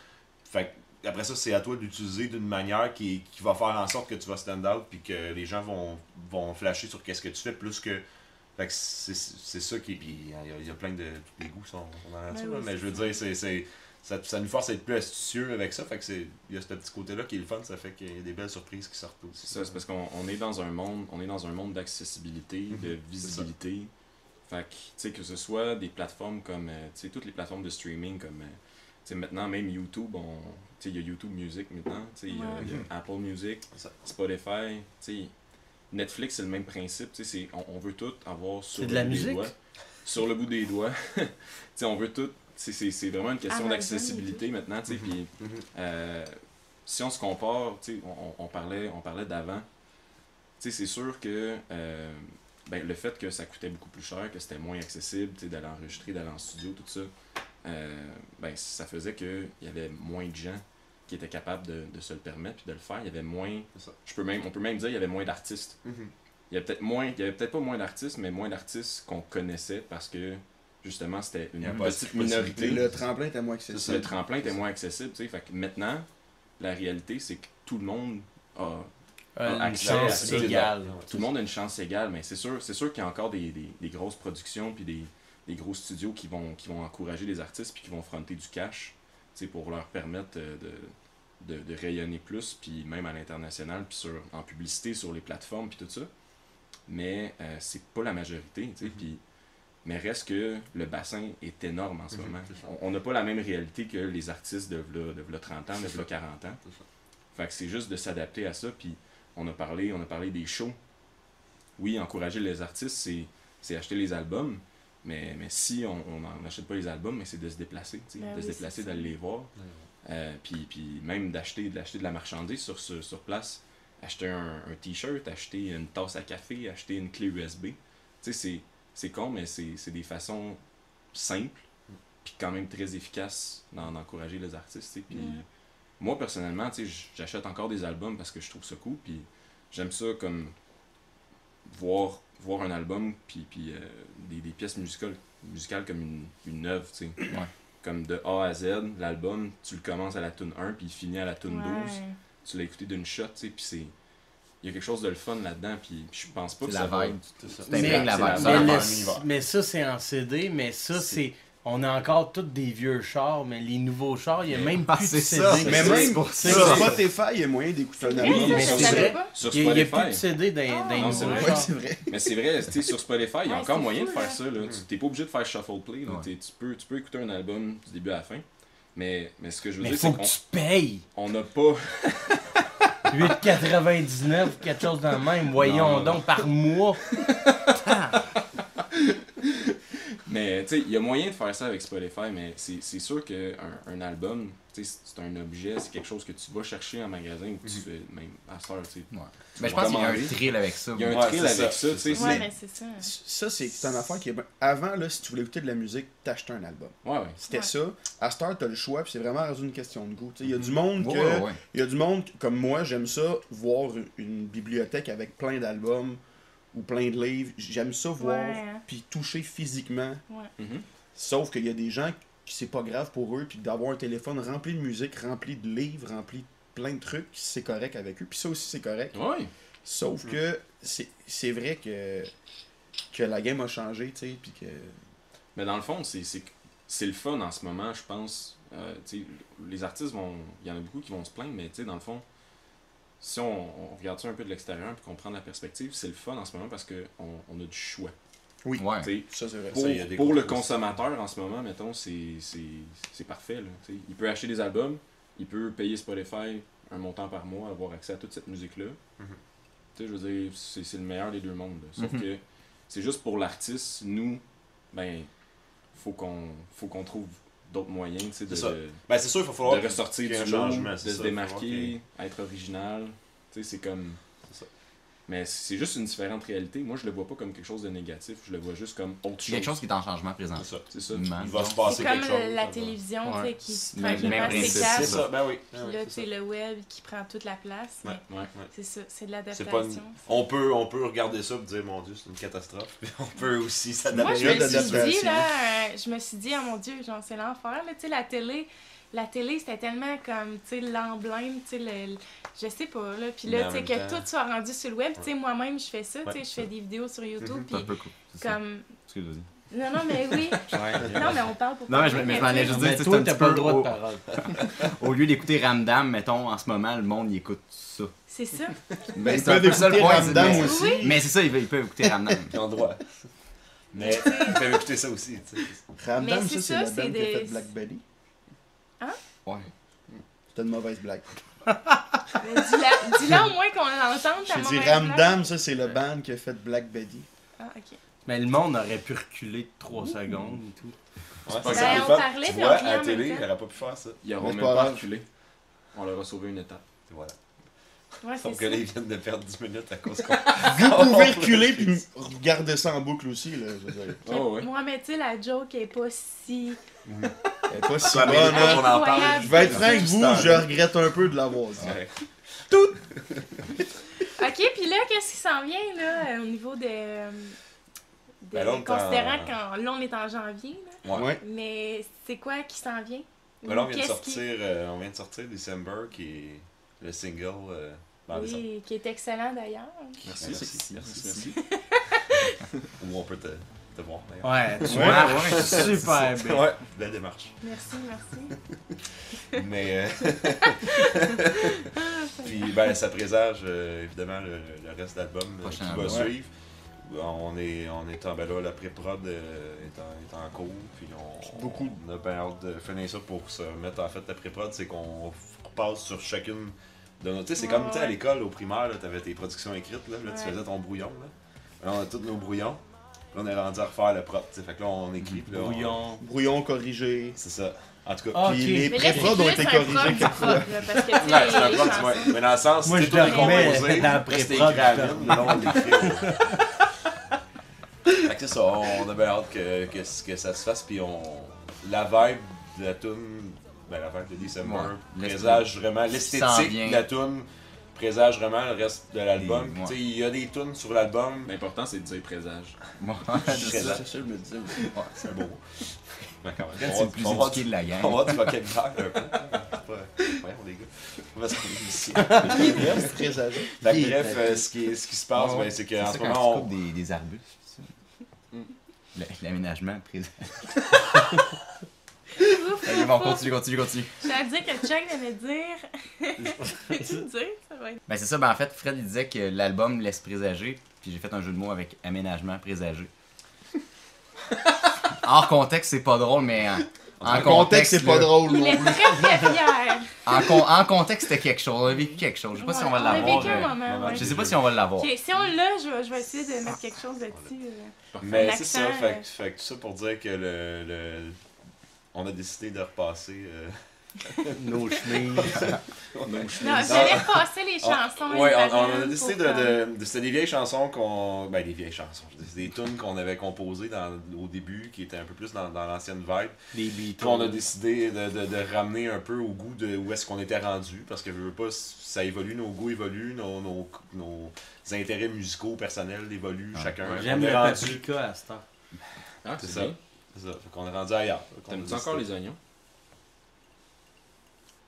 Fait après ça, c'est à toi d'utiliser d'une manière qui, qui va faire en sorte que tu vas stand out puis que les gens vont, vont flasher sur qu'est-ce que tu fais plus que. Fait que c'est c'est ça qui. Puis il y, a- il y a plein de. Tous les goûts sont, sont dans la nature,
Ben oui,
mais je veux dire, c'est. c'est- Ça, ça nous force à être plus astucieux avec ça. Fait que c'est. Il y a ce petit côté-là qui est le fun, ça fait qu'il y a des belles surprises qui sortent aussi.
C'est ça, c'est parce qu'on on est dans un monde, on est dans un monde d'accessibilité, de
Mhm,
visibilité. Fait que, tu sais, que ce soit des plateformes comme, euh, tu sais, toutes les plateformes de streaming comme, euh, tu sais, maintenant même YouTube, on, tu sais, il y a YouTube Music maintenant, tu sais, il y a-
Ouais.
il y a Apple Music. Spotify, tu sais, Netflix c'est le même principe, tu sais, c'est- on, on veut tout avoir sur
C'est
le
de la
bout des doigts. Sur le bout des doigts. tu sais, on veut tout, c'est- c'est c'est vraiment une question
Amazon et
d'accessibilité maintenant, tu sais, puis
Mhm.
euh, si on se compare, tu sais, on, on parlait, on parlait d'avant, tu sais, c'est sûr que euh, ben, le fait que ça coûtait beaucoup plus cher, que c'était moins accessible, tu sais, d'aller enregistrer, d'aller en studio, tout ça, euh, ben, ça faisait qu'il y avait moins de gens qui étaient capables de, de se le permettre puis de le faire. Il y avait moins, je peux même, on peut même dire, il y avait moins d'artistes.
Mhm.
Il y avait peut-être moins, il y avait peut-être pas moins d'artistes, mais moins d'artistes qu'on connaissait parce que justement c'était une petite minorité.
Le tremplin était moins
Le
accessible.
tremplin était moins accessible, tu sais. Fait que maintenant, la réalité, c'est que tout le monde a.
Euh, une
accès
chance
à ça,
égale.
Tout le monde a une chance égale, mais c'est sûr, c'est sûr qu'il y a encore des, des, des grosses productions puis des, des gros studios qui vont, qui vont encourager les artistes puis qui vont fronter du cash, pour leur permettre euh, de, de, de rayonner plus, puis même à l'international, puis sur, en publicité sur les plateformes puis tout ça. Mais euh, c'est pas la majorité, tu sais, puis mais reste que le bassin est énorme en ce
Mhm,
moment. On- n'a pas la même réalité que les artistes de v'là, de v'là 30 ans, de v'là
ça.
40 ans. Fait que c'est juste de s'adapter à ça. Puis on a parlé, on a parlé des shows. Oui, encourager les artistes, c'est, c'est acheter les albums. Mais, mais si on n'achète pas les albums, mais c'est de se déplacer, tu sais,
Ben
de
oui,
se déplacer, d'aller les voir. Euh, puis, puis même d'acheter, d'acheter de la marchandise sur, sur, sur place. Acheter un, un t-shirt, acheter une tasse à café, acheter une clé USB. Tu sais, c'est, c'est con, mais c'est, c'est des façons simples, puis quand même très efficaces d'en- d'encourager les artistes. Puis moi, personnellement, tu sais, j- j'achète encore des albums parce que je trouve ça cool, puis j'aime ça comme voir, voir un album, puis, puis euh, des, des pièces musicales, musicales comme une, une œuvre, tu sais. Comme de A à Z, l'album, tu le commences à la tune 1, puis il finit à la tune 12
Ouais.
tu l'as écouté d'une shot, tu sais, puis c'est... Il y a quelque chose de le fun là-dedans, puis je pense pas que
C'est
ça
la
va...
vibe.
C'est ça.
Mais- la
c'est la
vibe.
mais,
Ça,
le- mais ça, c'est en CD, mais ça, c'est. On a encore tous des vieux chars, mais les nouveaux chars, il n'y a même
Ah,
plus de CD.
ça.
Mais
C'est
même
pour
ça.
sur Spotify, il y a moyen d'écouter un
Oui,
album.
vrai.
pas.
Sur
Il n'y a, plus de
Spotify...
CD dans,
Ah.
dans
Non,
nouveaux chars.
vrai.
Mais c'est vrai, tu sais, sur Spotify, il y a encore
c'est
moyen de faire
là.
ça, là. Tu t'es pas obligé de faire shuffle play, là.
Ouais.
T'es- Tu, peux, tu peux écouter un album du début à la fin. Mais, mais ce que je veux
Mais
dire,
faut
c'est
que tu payes.
qu'on n'a pas...
8,99, quelque chose dans le même. Voyons
non,
donc, par mois.
Mais tu sais, il y a moyen de faire ça avec Spotify, mais c'est c'est sûr qu'un un album, tu sais, c'est un objet, c'est quelque chose que tu vas chercher en magasin ou que tu fais même à tu sais.
Ouais. Mais je pense qu'il y a un thrill avec ça.
Il y a un
Ouais,
thrill avec
ça,
ça, tu sais.
c'est
Ouais,
c'est-
mais c'est ça.
Ça, c'est une affaire qui est. Avant, là, si tu voulais écouter de la musique, t'achetais un album.
Ouais, ouais.
C'était
Ouais.
ça. À cette heure, t'as le choix, puis c'est vraiment une question de goût. Tu sais, Il y a du monde
Ouais,
que. Il y a du monde comme moi, j'aime ça, voir une bibliothèque avec plein d'albums ou plein de livres. J'aime ça voir,
Ouais, hein.
puis toucher physiquement.
Mhm.
Sauf qu'il y a des gens qui c'est pas grave pour eux, puis d'avoir un téléphone rempli de musique, rempli de livres, rempli de plein de trucs, c'est correct avec eux. Puis ça aussi, c'est correct.
Ouais.
Sauf que c'est c'est vrai que, que la game a changé, tu sais, puis que...
Mais dans le fond, c'est c'est c'est le fun en ce moment, je pense. Euh, tu sais, les artistes vont. Il y en a beaucoup qui vont se plaindre, mais tu sais, dans le fond, si on, on regarde ça un peu de l'extérieur et qu'on prend la perspective, c'est le fun en ce moment parce qu'on on a du choix.
Oui,
Ouais.
Tu sais,
ça c'est vrai.
pour,
Ça, il y a des
pour le consommateur en ce moment, mettons, c'est c'est- c'est parfait. Là, tu sais. il peut acheter des albums, il peut payer Spotify un montant par mois, avoir accès à toute cette musique-là. Tu sais, je veux dire, c'est c'est le meilleur des deux mondes. là. Sauf
Mhm.
que c'est juste pour l'artiste, nous, ben, faut qu'on faut qu'on trouve d'autres moyens tu sais, de,
C'est ça.
de,
Ben, c'est sûr, il va falloir.
de ressortir du
changement,
de se démarquer, être original. Tu sais, c'est comme.
C'est ça.
Mais c'est juste une différente réalité. Moi, je le vois pas comme quelque chose de négatif. Je le vois juste comme autre
C'est
chose.
quelque chose qui est en changement présent.
C'est ça.
C'est ça.
Il va se passer
comme
quelque chose.
euh, la télévision,
Ouais.
qui
C'est
tranquillement s'écarte.
Ça, ben oui.
Puis
Ouais,
là,
c'est
le web qui prend toute la place.
Ouais.
mais
Ouais.
C'est ça, c'est de l'adaptation.
une- on, peut, on peut regarder ça et dire, mon Dieu, c'est une catastrophe. On peut aussi
Moi,
s'adapter.
je
période
me suis dit,
d'adaptation.
là, je me suis dit, oh mon Dieu, genre, c'est l'enfer, là, tu sais, la télé, la télé, c'était tellement comme, tu sais, l'emblème, tu sais, le, le- je sais pas, là, puis là, tu sais, que
temps-
tout soit rendu sur le web, tu sais, moi-même, je fais ça, tu sais, je fais des vidéos sur YouTube, puis comme,
Excuse-moi.
non, non, mais oui, non, mais on parle pour
Non, mais
parler,
je- mais je m'en
tu sais,
juste un
t'as
petit
pas le droit de
au-
parole.
Au lieu d'écouter Ramdam, mettons, en ce moment, le monde il écoute ça.
c'est ça.
Mais
Ils
c'est un peu ça le
écouter
point.
Ramdam
mais-
aussi.
Mais c'est ça, ils peuvent, écouter Ramdam.
Ils ont le droit. Mais ils peuvent écouter ça aussi. tu sais.
Ramdam,
Mais
ça,
c'est
c'est
ça,
la
c'est
dame qui a
des-
fait Black Betty.
Ouais.
C'était une mauvaise blague.
Mais Dis-la dis-la au moins qu'on l'entende, ta
J'ai dit
mauvaise blague.
Ramdam, ça, c'est le band qui a fait Black Betty.
Ah, ok.
Mais le monde aurait pu reculer de 3 secondes et tout.
Ouais,
pas
c'est
grave.
ça,
on parlait,
Tu
puis
vois,
on
à la télé, il n'aurait pas pu faire ça.
Ils auront
Mais c'est
même
pas
pas
grave.
reculé. On leur a sauvé une étape.
Et Voilà.
Ouais,
Sauf
ça.
que là, ils viennent de perdre 10 minutes à cause qu'on.
Vous pouvez reculer puis regarder ça en boucle aussi. Là, je veux dire.
Oh, ouais.
Moi, mais tu sais, la joke est pas si.
Elle est pas si bonne. hein.
qu'on en parle.
Incroyable.
Je vais être franc avec vous, je regrette un peu de l'avoir dit.
Ouais.
Ok, puis là, qu'est-ce qui s'en vient, là, au niveau de. de-
Ben là,
considérant
en-
qu'en là, on est en janvier, là,
Ouais.
Mais c'est quoi qui s'en vient?
Ben là, on vient de
qui-
sortir, euh, on vient de sortir December, qui est le single. Euh, dans.
Oui, qui est excellent d'ailleurs.
Merci.
Merci.
Merci. Merci.
Où on peut te, te voir d'ailleurs.
Ouais, tu
Ouais,
marches super bien.
Ouais, belle démarche.
Merci, merci.
Mais. euh, Puis, ben, ça présage euh, évidemment le, le reste de l'album euh, qui va suivre. On est, on est en ben là, la pré-prod euh, est, en, est en cours. Puis on,
Beaucoup.
on a bien hâte de finir ça pour se mettre en fait la pré-prod. C'est qu'on repasse sur chacune. Tu sais, c'est comme tu sais, à l'école, au primaire, tu avais tes productions écrites. Là, là, tu faisais ton brouillon. Là. Là, on a tous nos brouillons. Puis là, on est rendu à refaire le sais. Fait que là, on écrit. là, on-
Brouillon.
Brouillon corrigé.
C'est ça. En tout cas.
Ah,
Puis les pré-prod ont été corrigés quelquefois.
Ouais, c'est un
les
prod,
chansons-
ouais. Mais dans le sens, c'est
je
tout
le
est composé.
remets dans pré-prod,
on l'écrit Fait que c'est ça, on a bien hâte que, que, que ça se fasse, puis on... La vibe de la tune, ben la vibe de December,
Ouais.
présage vraiment, l'esthétique de la tune présage vraiment le reste de l'album.
Ouais.
Il y a des tunes sur l'album,
L'important, c'est de dire présage.
C'est ça.
je me disais.
Ouais.
c'est beau. Ben, quand même, on
c'est
va-
le plus
on va-
éduqué de la gang.
On va du vocabulaire un peu. C'est pas- Voyons les gars. Parce qu'on est ici.
Bref,
euh, ce, qui, ce qui se passe,
Ouais, ouais.
ben, c'est qu'en ce moment, on,
coupes des, des arbustes.
Mm.
L'aménagement présent.
Ouf,
Allez, bon, continue, continue, continue.
Je vais dire que Chuck venait de dire. Peux-tu dire? Ça va être.
Ben c'est ça, ben en fait, Fred il disait que l'album laisse présager, puis j'ai fait un jeu de mots avec aménagement présager. Hors contexte, c'est pas drôle, mais en, en
En contexte, c'est pas
là,
drôle
Il
non
est
plus.
très très fier.
En, con- en contexte, c'était quelque chose. On a vécu quelque chose. Je sais pas si on va
Ouais, on a
l'avoir.
vécu un
euh,
moment, ouais.
Je sais pas si on va l'avoir.
Ok, si on l'a, je vais, je vais essayer de mettre quelque chose là-dessus. euh.
Mais c'est ça, fait,
euh.
que- fait tout ça pour dire que le, le- on a décidé de repasser. euh,
Nos chemises.
Non, j'allais repasser les chansons.
ouais, on, on a décidé de. de, de- C'était des vieilles chansons qu'on. Ben, des vieilles chansons. C'est des tunes qu'on avait composées dans, au début, qui étaient un peu plus dans, dans l'ancienne vibe.
Des
Puis
Beatles.
on a décidé de, de, de ramener un peu au goût de où est-ce qu'on était rendu. Parce que je veux pas, ça évolue, nos goûts évoluent, nos, nos, nos intérêts musicaux personnels évoluent
Ah,
chacun.
J'aime
On
le
rendu-
paprika à cette heure.
Ah,
C'est ça. C'est ça. Fait qu'on est rendu ailleurs.
T'aimes-tu encore les oignons?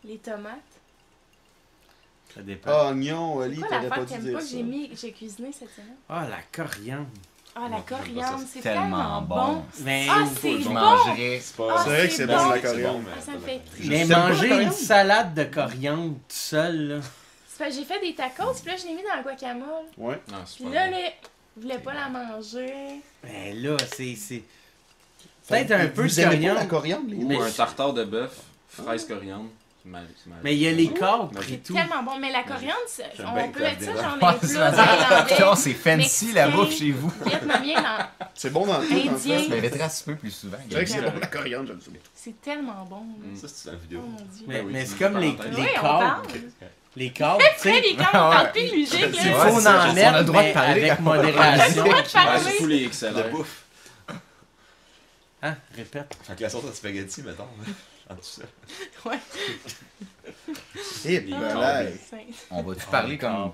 Les tomates.
Ça dépend.
Ah, oignon, Ali,
Quoi
t'aurais pas dû
t'aimes
dire
pas? que
ça.
j'ai mis, que j'ai cuisiné cette semaine?
Ah, la coriandre.
Ah, la coriandre, c'est
Tellement bon.
Mais,
Ah, c'est
Je
bon!
mangerais.
C'est pas.
Ah,
C'est vrai que c'est
bon,
bon, la coriandre.
mais
Ah, ça me fait triper.
mais
pas
manger une
coriandre?
salade de coriandre tout seul, là.
C'est parce que j'ai fait des tacos, puis là, je l'ai mis dans le guacamole.
Ouais.
Non, c'est
Puis
pas
là,
bon.
là, je voulais pas la manger.
Mais là, c'est. c'est- Peut-être un peu de coriandre.
coriandre, les
Ou
Mais
un tartare de bœuf, fraise coriandre.
Mais il y a les et
C'est
tout.
tellement bon. Mais la coriandre, on peut mettre ça dans
Ouais,
les
c'est fancy la bouffe chez vous.
C'est bon dans tout.
Je m'inviterais à souper plus souvent.
C'est vrai que c'est bon, la coriandre, j'aime ça.
C'est tellement bon. là.
Mm.
Ça, c'est dans la
Oh
vidéo.
dieu.
Mais,
Ben c'est
comme les,
une
les
on
câbles, tu sais.
les camps, on parle plus de musique,
c'est
en
ça, on a le droit de parler
avec modération.
Bouffe.
Hein, répète.
Fait que la sauce à spaghetti, mettons. En tout ça.
Ouais.
Et
Les
ben
câbles.
là,
On va-tu parler comme.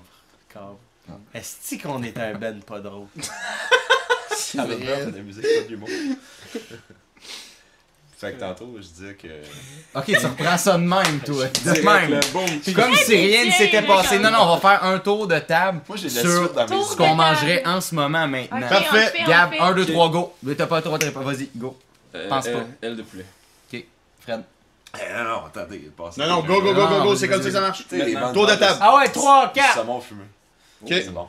Est-ce qu'on est un ben pas drôle?
c'est
de la musique, pas de l'humour. Fait que tantôt, je disais que.
Ok, tu reprends ça de même, toi. De même.
le boom.
Comme si rien ne s'était
là,
passé. Non, non, on va faire un tour de table
Moi, de
sur ce qu'on mangerait en ce moment maintenant.
Ok,
Parfait.
on le fait, on
Gab,
le fait.
1, 2, 3, go. T'as pas de. Vas-y, go.
Euh,
Pense pas.
Aile de poulet.
Fred.
Eh, non, non, attendez, passe.
Non, non, go, go, go, go, go, c'est comme ça que ça marche. Tour de table.
Ah ouais, 3,
du
4!
Saumon fumé.
Ok.
C'est bon. C'est bon,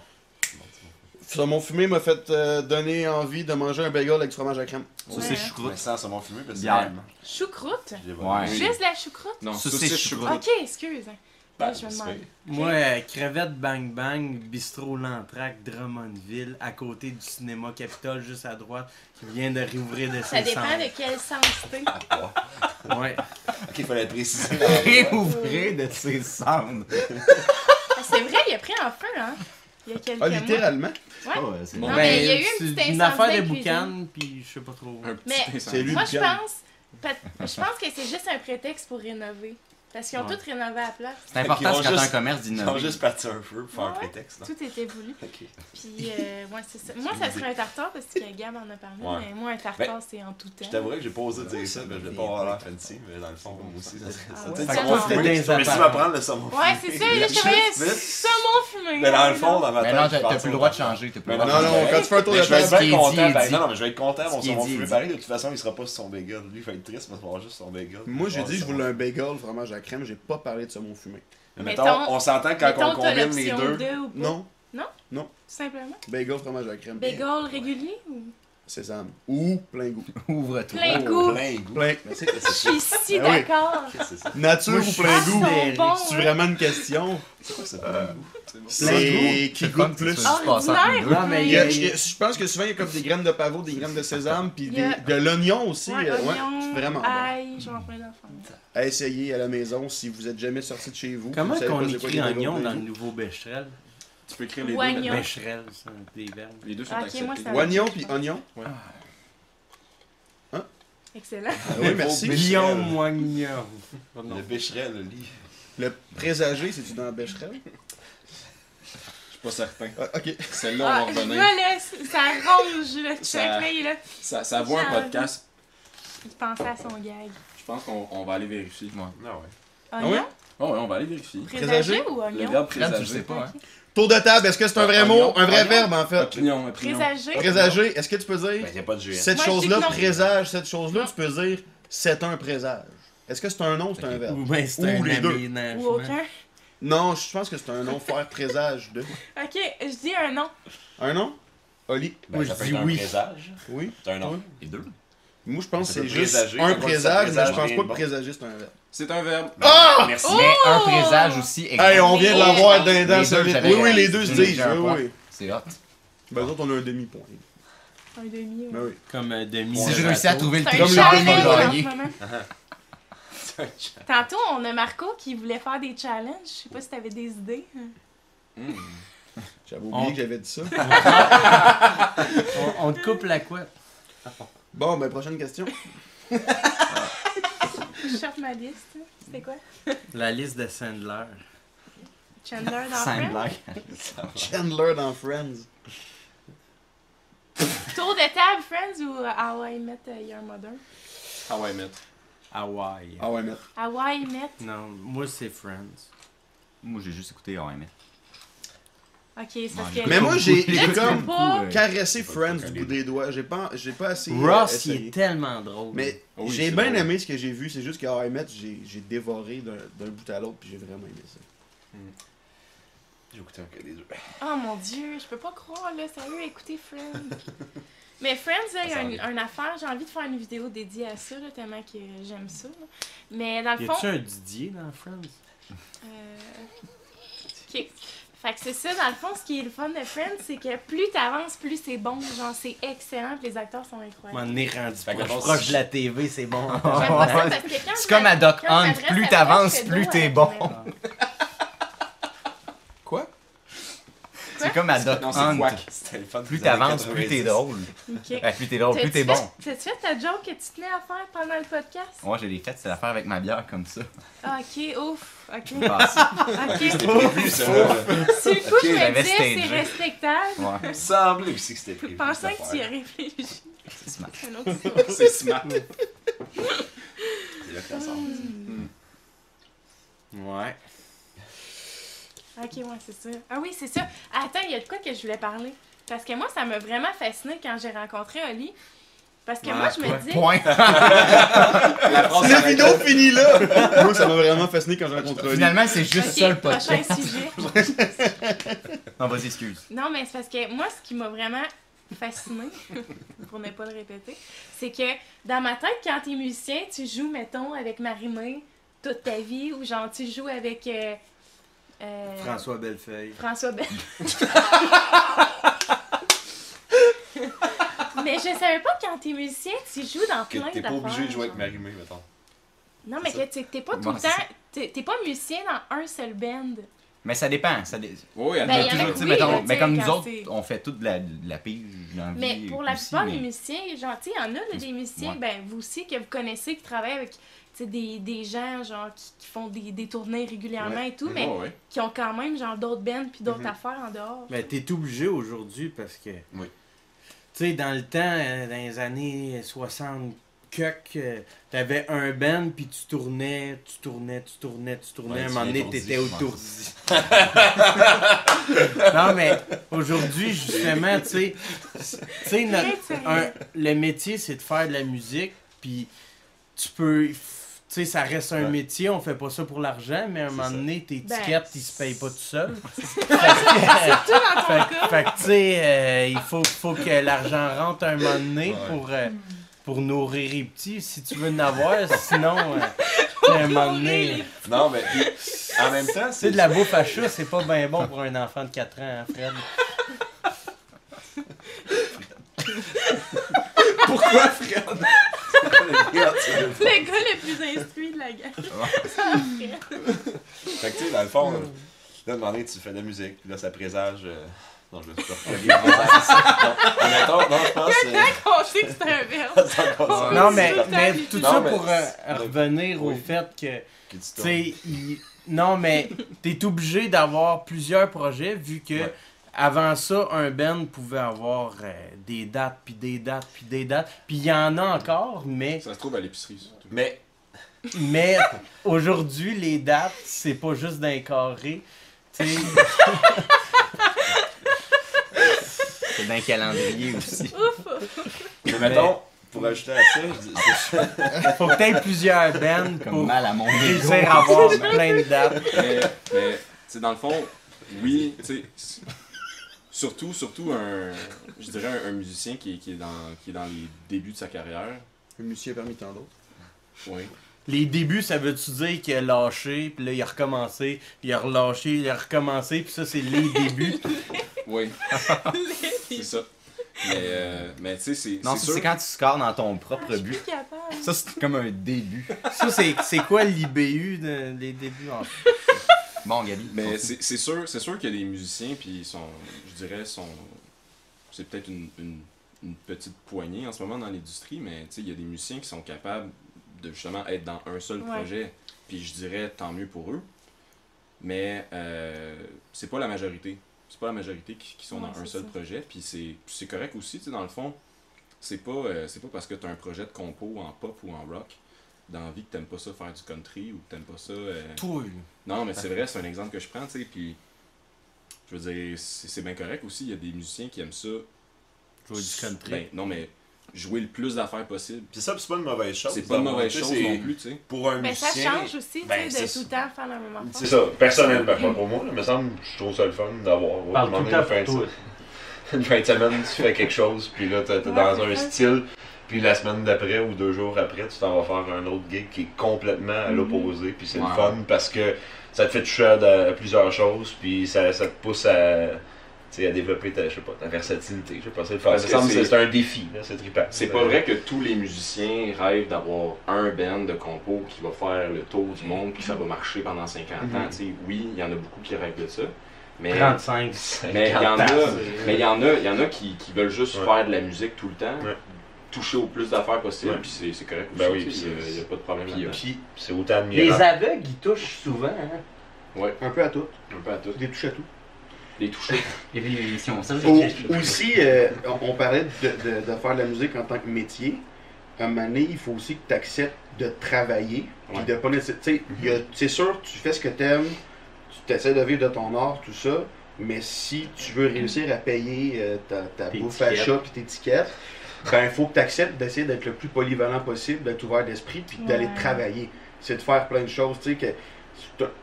c'est bon.
Ça, mon fumé m'a fait euh, donner envie de manger un bagel avec du fromage à crème.
Ça, c'est
Mais
choucroute.
sans saumon fumé, parce que
Bière.
Choucroute?
Ouais.
Juste la choucroute?
Non,
Ça,
saucisse
c'est
choucroute.
Ok, excuse.
Ben,
je me demande.
fait.
Moi, euh, crevette Bang Bang, bistrot Lantrac, Drummondville, à côté du cinéma Capitole, juste à droite, qui vient de réouvrir de
Ça
ses
dépend
cendres.
de quel sens t'es.
Ouais.
Ok, il fallait préciser.
Réouvrir de ses cendres.
Ah, C'est vrai, il a pris en feu, hein? Il y a quelques
Ah, littéralement?
Ouais.
Oh, ouais, c'est
Non,
bon.
mais il y a eu
c'est
une petite
une affaire de boucan, puis je sais pas trop.
Un petit
Mais-
incendie.
Moi, je pense, je pense que c'est juste un prétexte pour rénover. Parce qu'ils ont
Ouais.
tous rénové à la place.
C'est important quand t'as un
juste-
commerce
Ils ont
d'innover.
juste parti un feu pour faire un
Ouais.
prétexte, non?
Tout était voulu. Puis, euh, ouais, c'est ça. Moi, ça serait un tartare parce que Gab en a parlé.
Ouais.
Mais moi, un tartare, c'est en tout
Je
temps.
t'avouerais que j'ai pas osé dire ça, mais je vais pas avoir l'air fancy, mais dans le fond, moi aussi, ça serait
Ah
ça.
ouais.
Tu sais, fumé. Mais tu vas prendre le saumon
Ouais, c'est ça. Là, je
vite.
saumon fumé.
Mais dans le fond, dans ma
Mais
tête.
non,
je
t'as plus le droit de changer.
Mais
Non, non, quand tu fais un tour
Mais
de
je vais être content. ben, non, non, mais je vais être content, mon saumon fumé. Pareil, de toute façon, il sera pas sur son bagel. Lui, il va être triste parce qu'il va avoir juste son bagel.
Moi, j'ai dit, je voulais un bagel, fromage à crème, j'ai pas parlé de saumon fumé.
Mais
Mettons-
mettons, on s'entend quand on
Mettons,
combine les deux.
2 ou pas?
Non,
Tout simplement?
bagel, fromage à crème.
Bagel régulier ou?
Sésame. Ou plein goût.
Ouvre-toi.
plein goût?
Plein goût.
Plein.
Mais c'est que
Je
c'est
suis si
Ah oui.
d'accord.
Nature
Moi,
ou plein goût? C'est
hein.
vraiment une question.
C'est quoi ça, plein goût?
C'est qui goûte plus?
Ordinaire.
Non, mais
Il y a- je, je pense que souvent il y a comme des graines de pavot, des graines de sésame, puis
a-
de l'oignon aussi.
Ouais,
euh,
oignon,
c'est vraiment bon.
ail, j'en plein d'enfants.
À essayer à la maison si vous êtes jamais sorti de chez vous.
Comment
savez
qu'on écrit oignon dans le nouveau Becherel?
Tu peux écrire les deux.
Oignon.
maintenant.
Becherel, c'est des verbes.
Les deux sont
Ah, ok,
acceptés.
moi, ça-
Oignon puis oignon.
Excellent.
Ah oui, merci.
Guillaume Moignon. Oh, non.
Le bécheret, le lit.
Le présager, c'est-tu dans la Becherel?
Je suis pas certain.
Ah, ok.
Celle-là,
Ah,
on
je
va
vois
revenir.
là, ça ronge le
Ça-
check là, là.
Ça, ça vaut un
Ça-
podcast.
Il pensait à son gag.
Je pense qu'on on va aller vérifier.
Ah ouais.
Ah
Oignon?
ouais?
Oh, ouais, on va aller vérifier.
Présagé? ou
Le
oignon?
verbe
Fred, tu le
présager.
sais pas, hein?
Tour de table, est-ce que c'est un vrai mot? Un vrai verbe en fait?
Opinion, opinion.
Présagé?
Présager, est-ce que tu peux dire
Ben, y a pas de géant.
cette
Moi, je dis
chose-là
que non.
présage, cette chose-là, tu peux dire c'est un présage. Est-ce que c'est un nom ou c'est un verbe?
Ou bien c'est
Ou
un
les deux.
aménagement.
Ou aucun?
Non, je pense que c'est un nom faire présage de.
Ok, je dis un nom.
Un nom? Oli?
Ben,
Moi,
ça
je
peut
dis
être un
oui.
présage.
Oui.
C'est un nom.
Les deux.
Moi, je pense que c'est juste
présager,
un présage, mais je pense pas que présager c'est un verbe.
C'est un verbe.
Ah!
Merci.
Mais un
Oh!
présage aussi.
Hey, on vient de l'avoir d'un
deux,
solide. Oui, oui, les deux se
j'ai
disent. Oui, oui.
C'est hot.
Ben, nous autres, on a un demi-point.
Un demi.
Ben oui.
Comme un demi.
Si je réussis à trouver le tricheur,
demi
on
challenge
va
en
gagner.
Tantôt, on a Marco qui voulait faire des challenges. Je sais pas si t'avais des idées.
Hmm.
J'avais oublié
On-
que j'avais dit ça.
On, on te coupe la couette.
Bon, ben, prochaine question.
Je cherche ma liste. C'était quoi?
La liste de Sandler.
Chandler dans Friends?
Chandler dans Friends.
Tour de table, Friends ou How I Met Your Mother?
How I Met.
Hawaii.
Ouais, mais.
How I Met.
Non, moi c'est Friends.
Moi, j'ai juste écouté OMS.
Ok, c'est parce
Ouais,
que.
Mais moi, j'ai comme
pas-
caressé Friends du bout des doigts. J'ai pas, j'ai pas assez. euh,
Ross, il
essayé.
est tellement drôle.
Mais
Oui,
j'ai
c'est
bien
drôle.
aimé ce que j'ai vu. C'est juste qu'à I Met, j'ai j'ai dévoré d'un d'un bout à l'autre, puis j'ai vraiment aimé ça.
J'ai écouté un cas des deux.
Oh mon dieu, je peux pas croire, là, sérieux, écoutez Friends. Mais Friends, là, il y a une, une affaire, j'ai envie de faire une vidéo dédiée à ça, là, tellement que j'aime ça. là. Mais dans le
Y
fond.
a-tu un Didier dans Friends?
euh. Fait que c'est ça, dans le fond, ce qui est le fun de Friends, c'est que plus t'avances, plus c'est bon. Genre, c'est excellent, puis les acteurs sont incroyables.
M'en est rendu
Fait que
proche,
bon,
proche
si-
de la TV, c'est bon.
J'aime pas ça parce que quand
C'est comme à Doc Hunt, plus t'avances, plus t'es bon.
caméra.
comme à
c'est
Hunt. Plus t'avances, plus t'es
90.
drôle. Plus t'es drôle, plus t'es bon.
T'as-tu fait ta joke que tu tenais à faire pendant le podcast?
Moi, je l'ai fait, c'est l'affaire avec ma bière comme ça.
Ah, ok, ouf. Ok. Ok.
C'était prévu, ça.
le coup, je me disais, c'est respectable.
ouais,
Il me semblait aussi que c'était
Je
prévu.
pensais
cette
que tu y as réfléchi.
c'est smart.
C'est smart.
C'est là que ça sort.
Ouais.
Ok, ouais, c'est ça. Ah oui, c'est ça. Attends, il y a de quoi que je voulais parler? Parce que moi, ça m'a vraiment fasciné quand j'ai rencontré Oli. Parce que
Ah,
moi, je me dis.
Point.
La phrase
La
s'arrête
vidéo finit là! Moi, ça m'a vraiment fasciné quand j'ai rencontré.
Finalement, c'est juste
Ok,
ça le
prochain
podcast.
sujet.
Non, vas-y, excuse.
Non, mais c'est parce que moi, ce qui m'a vraiment fasciné, pour ne pas le répéter, c'est que dans ma tête, quand t'es musicien, tu joues, mettons, avec Marie-Mé toute ta vie, ou genre tu joues avec. euh, euh,
François Bellefeuille.
François Bell. Mais je savais pas que quand t'es musicien, tu joues dans
Que
plein
t'es pas
d'affaires.
obligé de jouer
genre.
avec Marie-Mé, mettons.
Non, mais que tu- t'es pas tout le temps. T'es t'es pas musicien dans un seul band.
Mais ça dépend. Ça dé-
Oui, elle
Ben,
a
y en a
toujours
oui,
mettons, mais comme nous autres, on fait toute de la, la pige
Mais pour la
aussi,
plupart
mais-
des musiciens, genre, tu sais, il y en a là, des musiciens,
Ouais.
ben, vous aussi, que vous connaissez, qui travaillent avec des, des gens, genre, qui, qui font des, des tournées régulièrement et tout, mais
Ouais, ouais.
qui ont quand même, genre, d'autres bands puis d'autres
Mhm.
affaires en dehors.
Mais t'es obligé aujourd'hui parce que.
Oui.
Tu sais, dans le temps, euh, dans les années 60, cuck, euh, t'avais un band, puis tu tournais, tu tournais, tu tournais, tu tournais.
Ouais,
à un
tu
moment donné, t'étais
je
autourdi. non, mais aujourd'hui, justement, tu sais, tu le métier, c'est de faire de la musique, puis tu peux. Tu sais, ça reste un
Ouais.
métier, on fait pas ça pour l'argent, mais à un moment
ça.
donné, tes
Ben,
tickets, ils se payent pas tout seuls.
Surtout dans ton
Fait,
cas.
fait que, tu sais, euh, il faut, faut que l'argent rentre un moment donné
Ouais.
pour, euh, pour nourrir les petits, si tu veux en avoir. Sinon, euh, à un moment donné,
Non, mais puis, en même temps,
c'est de la bouffe à chat, c'est pas bien bon pour un enfant de 4 ans, hein, Fred.
Pourquoi, Fred?
Le
gars le plus instruit de la Fred.
Fait que tu sais, dans le fond, là, à un moment donné, tu fais de la musique, puis là, ça présage. euh, Non, je vais pas refaire. Non, non, je pense. euh,
On sait que c'est un verbe.
ça.
Non, mais,
tout
mais ça
Non, mais
pour euh, revenir au fait que,
Que tu
sais, il- non, mais t'es obligé d'avoir plusieurs projets vu que
Ouais.
Avant ça, un band pouvait avoir euh, des dates, puis des dates, puis des dates. Puis il y en a encore, mais,
Ça se trouve à l'épicerie, surtout.
Mais,
mais aujourd'hui, les dates, c'est pas juste d'un carré. Tu sais,
C'est d'un calendrier aussi.
mais mettons, pour ajouter à ça, je dis- c'est-
faut que t'aies plusieurs bands
Comme
pour
mal à mon ego.
réussir à avoir plein de dates.
Mais, mais tu sais, dans le fond, oui, tu sais, surtout, surtout un, je dirais un, un musicien qui, est- qui, est dans, qui est dans les débuts de sa carrière.
Un musicien parmi tant d'autres.
Oui.
Les débuts, ça veut-tu dire qu'il a lâché, puis là, il a recommencé, puis il a relâché, il a recommencé, puis ça, c'est les débuts?
Oui, c'est ça. Mais, euh, mais tu sais, c'est
Non,
c'est
ça,
sûr.
c'est quand tu scores dans ton propre but. Ça, c'est comme un début.
Ça, c'est c'est quoi l'IBU, de, les débuts? En
Bon, Gabi.
Mais c'est c'est sûr, c'est sûr qu'il y a des musiciens, puis ils sont, je dirais, sont, c'est peut-être une, une, une petite poignée en ce moment dans l'industrie, mais tu sais, il y a des musiciens qui sont capables de justement être dans un seul
Ouais.
projet, puis je dirais tant mieux pour eux, mais euh, c'est pas la majorité. C'est pas la majorité qui, qui sont
Ouais,
dans un seul
ça.
projet, puis c'est correct aussi, tu sais, dans le fond, c'est pas, euh, c'est pas parce que tu as un projet de compo en pop ou en rock dans la vie que t'aimes pas ça faire du country ou que t'aimes pas ça. euh,
Toi.
non, mais c'est vrai, c'est un exemple que je prends, tu sais, puis je veux dire, c'est bien correct aussi, il y a des musiciens qui aiment ça.
Jouer du country.
Ben, non, mais jouer le plus d'affaires possible.
Puis ça, c'est pas une mauvaise chose.
C'est pas une mauvaise chose non plus, tu sais.
Pour un
Mais ça
musicien.
change aussi, tu
ben,
sais, de
ça.
tout le temps faire la même affaire.
C'est ça, personnellement, pas pour moi, là, mais semble, je trouve ça le fun d'avoir. ouais,
Parle tout
moment
le temps
une fin de-
toi.
Une fin de semaine, tu fais quelque chose, puis là, t'es
Ouais,
dans un
ça.
style, puis la semaine d'après ou deux jours après, tu t'en vas faire un autre gig qui est complètement à
Mhm.
l'opposé, puis c'est le fun parce que ça te fait toucher à, à plusieurs choses, puis ça, ça te pousse à, tu sais, à développer ta, je sais pas, ta versatilité. Je sais pas, c'est
c'est-
C'est un défi, c'est trippant.
C'est pas vrai que tous les musiciens rêvent d'avoir un band de compo qui va faire le tour du monde puis ça va marcher pendant 50 ans.
Mhm.
tu sais. Oui, il y en a beaucoup qui rêvent de ça. Mais
35.
mais il y en a, mais il y en a, il y en a qui, qui veulent juste
Ouais.
faire de la musique tout le temps,
Ouais.
Toucher au plus d'affaires possible,
Ouais.
puis c'est correct
Ben oui,
il n'y a, pas de problème
Puis,
là-dedans.
puis c'est autant
Les aveugles, ils touchent souvent. Hein?
Un peu à tout.
Un peu à tout.
Des touches à tout.
Ça,
Au-
j'ai-
aussi, euh, on, on parlait de, de- de faire de la musique en tant que métier. À un moment donné, il faut aussi que tu acceptes de travailler. puis
Ouais.
de pas a- C'est sûr, tu fais ce que tu aimes, tu essaies de vivre de ton art, tout ça. Mais si tu veux réussir à payer euh, ta, ta bouffe à chat puis tes tickets, ben il faut que tu acceptes d'essayer d'être le plus polyvalent possible, d'être ouvert d'esprit, puis d'aller travailler. C'est de faire plein de choses, tu sais, que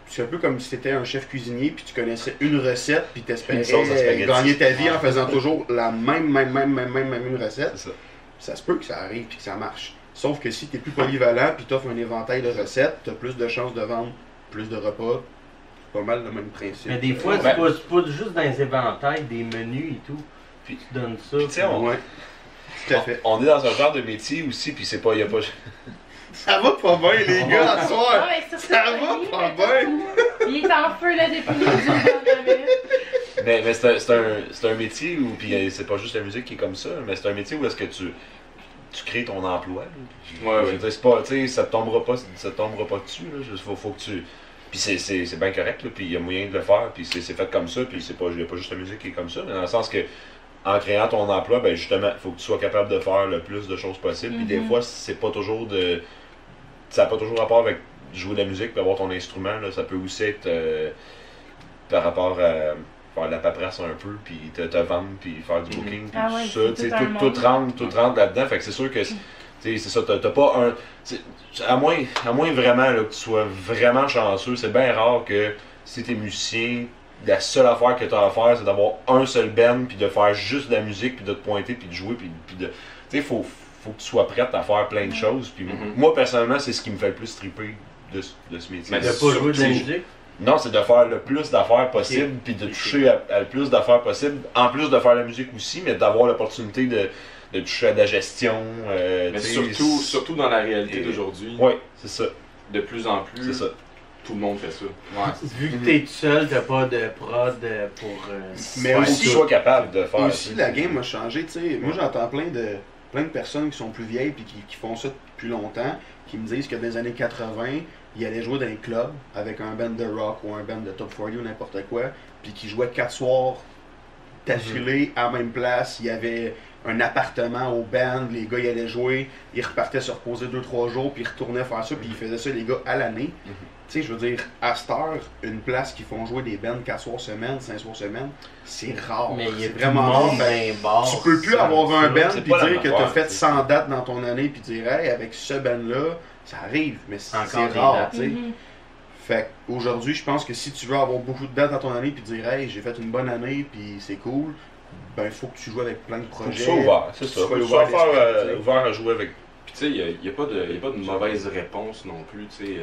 c'est un peu comme si tu étais un chef cuisinier, puis tu connaissais une recette, puis tu espérais
Une sauce à spaghetti.
gagner ta vie en faisant toujours la même, même, même, même, même, même une recette.
Ça.
Ça se peut que ça arrive puis que ça marche. Sauf que si tu es plus polyvalent, puis tu offres un éventail de recettes, tu as plus de chances de vendre plus de repas. C'est pas mal le même principe.
Mais des fois,
Ouais.
c'est pas, juste dans les éventails, des menus et tout.
Puis-
tu donnes ça.
Puis tu sais, on-
Ouais. Tout à fait.
On est dans un genre de métier aussi, puis c'est pas, y a pas.
Ça va pas bien, les gars, à soir! Ça va pas bien.
Il est en feu là depuis les dernières minutes.
Mais, mais c'est un, c'est un, c'est un métier où, puis euh, c'est pas juste la musique qui est comme ça, mais c'est un métier où est-ce que tu, tu crées ton emploi. là.
Ouais,
Je
ouais.
veux dire, c'est pas, tu sais, ça te tombera pas, ça te tombera pas dessus. Là. Juste, faut, faut que tu. Puis c'est, c'est, c'est bien correct, là, puis il y a moyen de le faire, puis c'est, c'est fait comme ça, puis c'est pas, y a pas juste la musique qui est comme ça, mais dans le sens que en créant ton emploi, ben justement, il faut que tu sois capable de faire le plus de choses possible. Puis des
Mhm.
fois, c'est pas toujours de. Ça n'a pas toujours rapport avec jouer de la musique, avoir ton instrument. Là. Ça peut aussi être euh, par rapport à faire de la paperasse un peu, puis te, te vendre, puis faire du
Mhm.
booking, puis
Ah
tout
ouais,
ça.
tout
tout, tout rentre, tout rentre là-dedans. Fait que c'est sûr que c'est ça, t'as pas un. À moins, à moins vraiment là, que tu sois vraiment chanceux, c'est bien rare que si t'es musicien, la seule affaire que t'as à faire, c'est d'avoir un seul band, puis de faire juste de la musique, puis de te pointer, puis de jouer, puis, puis de. Tu sais, faut, faut que tu sois prête à faire plein de choses. Puis
Mhm.
moi, personnellement, c'est ce qui me fait le plus triper de, ce- de ce métier.
Mais
De pas jouer de la musique?
Non, c'est de faire le plus d'affaires possible, puis de toucher à, à le plus d'affaires possible, en plus de faire la musique aussi, mais d'avoir l'opportunité de, de toucher à de la gestion. euh,
Mais
tu
surtout,
c'est-
surtout dans la réalité d'aujourd'hui,
Ouais, c'est ça,
de plus en plus,
c'est ça.
Tout le monde fait ça.
Vu que t'es tout seul, t'as pas de prod euh, pour. euh,
Mais aussi-
tu sois capable de faire
Aussi,
ça.
la game a changé. tu sais. Moi, j'entends plein de, plein de personnes qui sont plus vieilles puis qui, qui font ça depuis longtemps, qui me disent que dans les années 80, ils allaient jouer dans un club avec un band de rock ou un band de top 40 ou n'importe quoi, puis qui jouaient quatre soirs d'affilée à la même place. Il y avait un appartement au band, les gars ils allaient jouer, ils repartaient se reposer 2-3 jours, puis ils retournaient faire ça, puis ils faisaient ça les gars à l'année.
Mhm.
Tu sais, je veux dire, à cette heure, une place qui font jouer des bands 4 soirs semaine, 5 soirs semaine, c'est rare.
Mais il de
vraiment rare. Tu peux plus avoir un band puis dire que t'as
affaire,
fait
tu sais.
100 dates dans ton année puis dire hey, avec ce band là ça arrive mais c'est rare tu sais.
Mhm.
Fait qu'aujourd'hui je pense que si tu veux avoir beaucoup de dates dans ton année puis dire hey j'ai fait une bonne année puis c'est cool ben faut que tu joues avec plein de
Faut que tu
projets.
sois ouvert, c'est
Tu
ça. Faut que tu
ouvert
euh,
tu
ouvert à jouer avec.
Puis tu sais, il n'y a, pas de- y a pas de mauvaise réponse non plus, tu sais.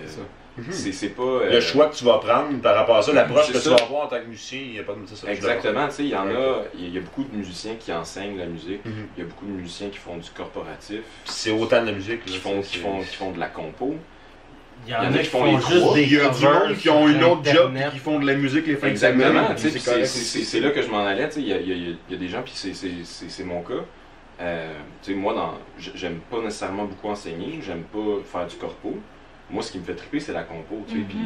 Ça.
C'est pas... euh,
Le choix que tu vas prendre par rapport à ça, l'approche que tu vas avoir en tant que musicien, il n'y a pas de. ça.
Exactement, tu sais, il y en
Ouais.
a, il y a- beaucoup de musiciens qui enseignent la musique,
Mhm.
il y a beaucoup de musiciens qui font du corporatif,
C'est autant de la musique.
qui
là,
font,
c'est-
qui font, qui font de la compo.
Il y en a qui font
les
juste
trois.
des
Il y a du monde qui ont une autre job qui font de la musique les fins de
Exactement,
semaine.
tu sais,
puis
puis
c'est
là que je m'en allais, tu sais, il y a, il y y a des gens, puis c'est- c'est c'est- c'est mon cas. Euh, tu sais, moi, j'aime pas nécessairement beaucoup enseigner, j'aime pas faire du corpo. Moi, ce qui me fait triper, c'est la compo, tu sais,
Mhm.
puis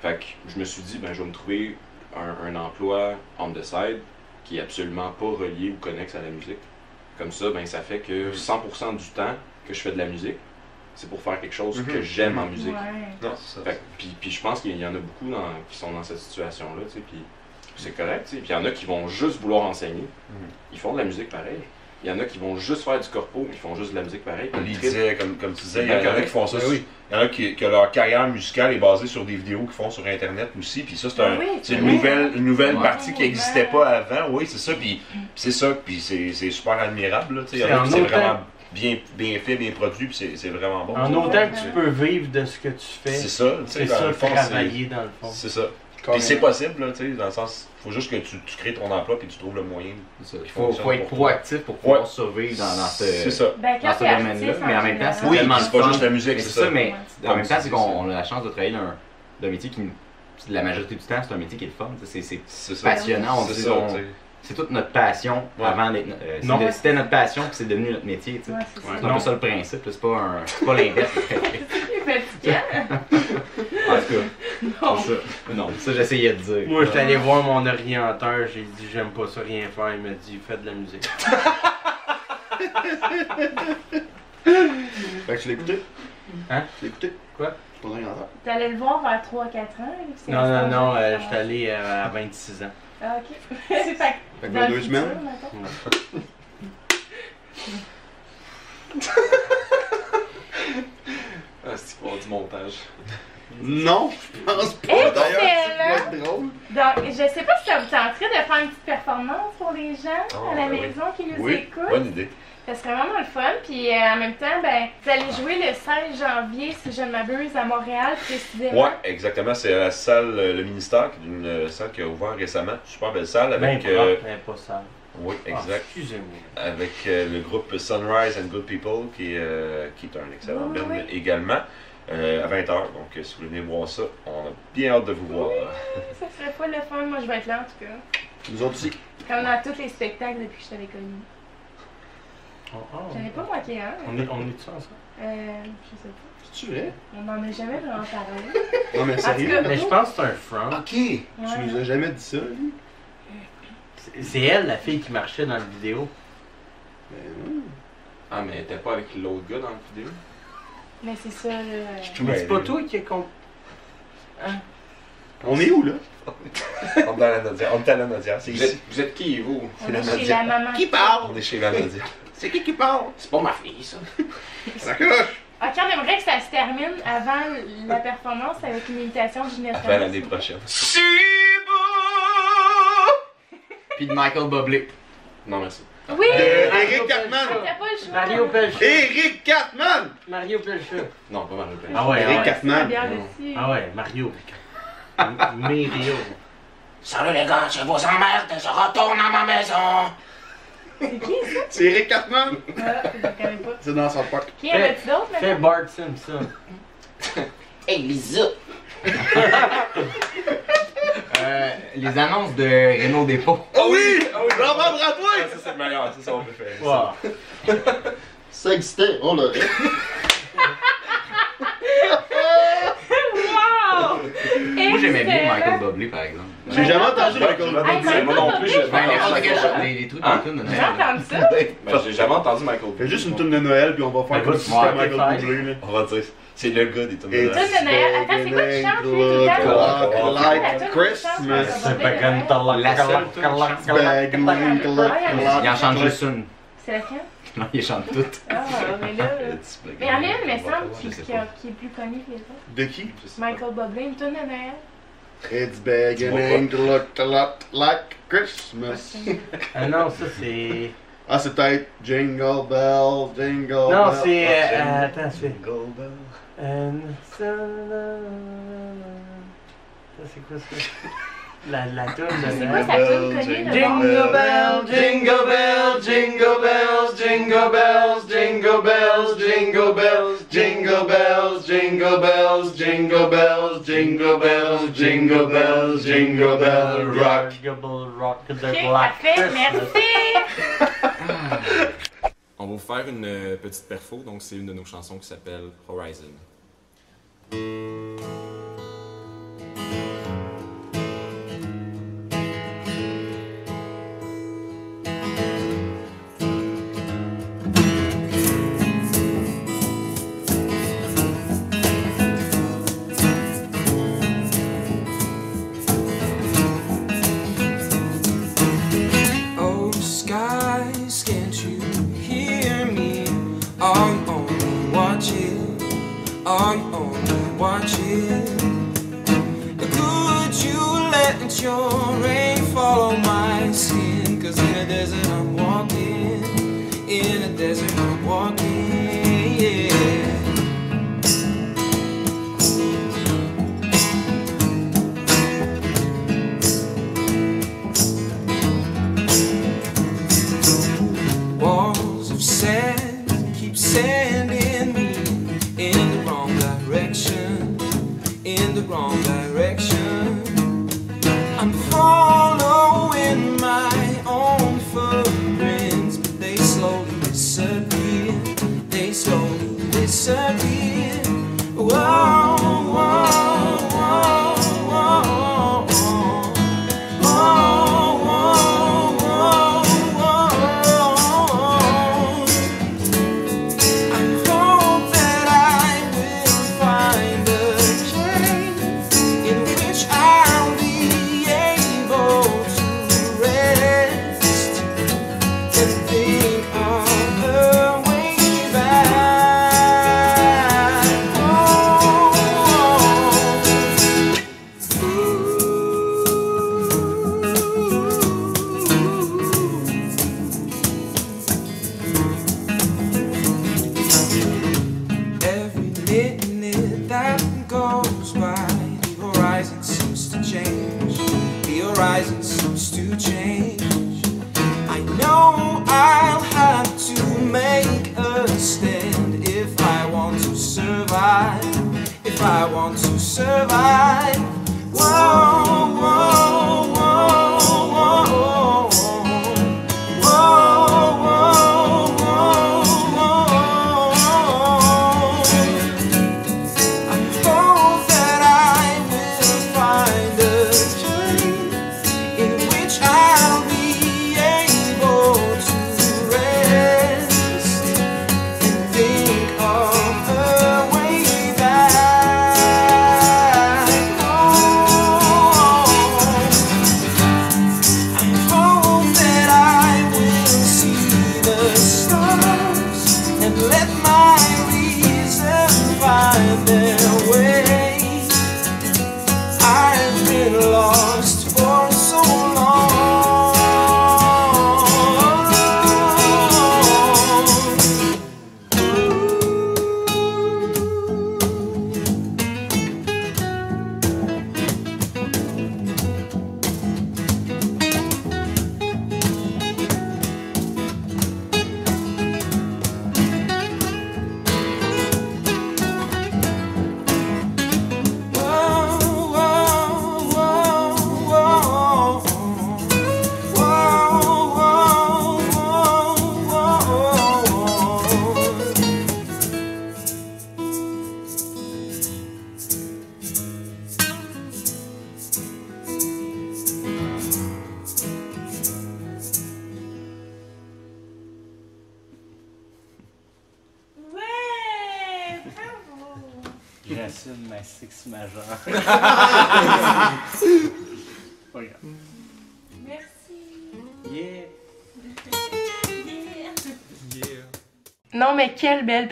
fait que je me suis dit, ben, je vais me trouver un, un emploi on the side qui est absolument pas relié ou connexe à la musique. Comme ça, ben, ça fait que 100% du temps que je fais de la musique, c'est pour faire quelque chose que
Mhm.
j'aime en musique.
Ouais.
Non, c'est ça.
Fait que- puis, puis je pense qu'il y en a beaucoup dans- qui sont dans cette situation-là, tu sais, puis c'est correct, tu sais. Puis il y en a qui vont juste vouloir enseigner, ils font de la musique pareil. Il y en a qui vont juste faire du corpo, ils font juste de la musique pareil. ils
comme, comme tu disais, il y en a qui font ça.
Oui.
Il y en a qui, que leur carrière musicale est basée sur des vidéos qu'ils font sur Internet aussi. Puis ça, c'est un-
oui,
une nouvelle, une nouvelle
Ouais.
partie qui n'existait pas avant. Oui, c'est ça. Puis c'est ça. Puis c'est c'est super admirable.
C'est
qui vraiment bien, bien fait, bien produit. Puis c'est- c'est vraiment bon.
En autant que tu peux vivre de ce que tu fais,
C'est ça.
c'est ça
le fond, c'est-
travailler dans le fond.
C'est ça. Puis c'est possible, là, tu sais, dans le sens, faut juste que tu, tu crées ton emploi puis tu trouves le moyen.
Il faut, être
pour toi.
proactif pour pouvoir
Ouais.
survivre dans, dans ce.
Ben,
dans ce domaine-là. Mais en même temps, c'est
Oui,
tellement
c'est pas juste la musique,
Mais
c'est
ça,
ça.
mais
Ouais.
en même temps, c'est qu'on a la chance de travailler dans un, d'un métier qui, la majorité du temps, c'est un métier qui est le fun. C'est passionnant. On
C'est
toute notre passion
Ouais.
avant d'être. euh, C'était notre passion, puis c'est devenu notre métier. tu sais.
Ouais, c'est
un
Non.
peu ça le principe. là, C'est pas, un... c'est pas l'inverse.
C'est
en tout cas,
Non.
c'est ça. Non, ça j'essayais de dire.
Moi, j'étais allé voir mon orienteur, j'ai dit j'aime pas ça rien faire. Il m'a dit fais de la musique.
Fait que tu l'as écouté?
Hein?
Tu l'as écouté?
Quoi?
Ton orienteur?
T'allais le voir vers 3-4 ans? c'est
Non, non, non, euh, j'étais allé euh, à 26 ans.
Ah, ok. fait que
Fait que
dans
deux semaines?
Ah, c'est avoir du montage.
Non, je pense pas.
Excellent.
D'ailleurs, c'est drôle.
Donc, je sais pas si ça vous tenterait de faire une petite performance pour les gens
Oh,
à la
ben oui.
maison qui nous
Oui,
écoutent.
bonne idée.
Ça serait vraiment le fun. Puis euh, en même temps, ben, vous allez jouer le 16 janvier, si je ne m'abuse, à Montréal précisément.
Ouais, exactement. C'est à la salle euh, Le Ministère, qui est une euh, salle qui a ouvert récemment. Super belle salle
Ben
avec.
propre,
euh,
mais pas sale.
Oui,
Ah,
exact.
Excusez-moi.
avec euh, le groupe Sunrise and Good People, qui, est, euh, qui est un excellent
Oui,
band
oui.
également, euh, à 20h. Donc, si vous voulez venir voir ça, on a bien hâte de vous voir.
Ça serait pas le fun. Moi, je vais être là en tout cas.
Nous autres aussi.
Comme dans tous les spectacles depuis que je t'avais connu.
Oh, oh.
J'en ai pas manqué un.
On est, on est tous ensemble?
Euh, je sais pas.
C'est-tu vrai
On n'en a jamais vraiment parlé.
Non, mais sérieux?
cas,
Mais je pense que c'est un front.
Ok. Tu nous as jamais dit ça, lui?
C'est- C'est elle, la fille qui marchait dans la vidéo.
Ben non.
Ah, mais elle était pas avec l'autre gars dans la vidéo?
Mais c'est ça, là.
tout
Mais c'est pas toi qui est con.
On est où, là?
On est dans la Nadia. On est à la Nadia. C'est
Vous êtes,
ici.
vous êtes qui, vous?
On
la
est chez
Nadia.
la maman.
Qui parle?
On est chez la Nadia.
C'est qui qui parle?
C'est pas ma fille, ça.
Ça cloche
Ok, on aimerait que ça se termine avant la performance avec une imitation de Ginette
Avant l'année prochaine.
Puis de Michael Bublé.
Non, merci.
Oui!
Euh,
Eric Cartman
T'as pas le choix.
Mario Pelcha.
Eric Cartman
Mario Pelcha.
Non, pas Mario Pelcha.
Ah ouais,
Eric
ah.
Cartman.
Ah ouais, Mario. Mario.
Salut les gars, je vous emmerde, je retourne à ma maison.
C'est qui ça?
C'est Eric Cartman
Ah, je le connais pas.
C'est dans son parc.
Qui a-tu d'autres
Fais
maintenant?
Bart Simpson.
Hey Lisa,
Euh, les annonces de Renault Dépôt.
Oh oui Bravo, bravo
Ah, ça, c'est le meilleur. Ça, c'est mon préféré.
Wow.
Ça existait, on l'aurait.
Wow!
Moi j'aimais bien. Michael Bublé par exemple.
J'ai jamais entendu Michael
Moi
j'ai
jamais entendu Michael
Juste une tune de Noël, puis on va faire comme si c'était Michael Bublé.
On va dire, c'est le gars des tunes de Noël.
c'est.
Il en chante juste une.
C'est laquelle?
Non, ils chantent toutes.
Mais il y en a une, me semble, qui est plus connue que.
De qui?
Michael Bublé, une tune de Noël.
It's beginning to look a lot like Christmas.
and also
see. Alltså typ jingle bell, jingle
no,
bell.
No,
see,
uh, uh, that's
Jingle bell.
And so, that's a Christmas. La, la toune de
quoi tune de
Jingle
bord?
bell, jingle bell, jingle bells, jingle bells, jingle bells, jingle bells, jingle bells, jingle bells, jingle bells, jingle bells, jingle bells, jingle bell rock. Jingle rock the black
merci!
On va vous faire une euh, petite perfo, donc c'est une de nos chansons qui s'appelle Horizon.
Your rain follow oh my skin? Cause in a desert I'm walking, in a desert I'm walking,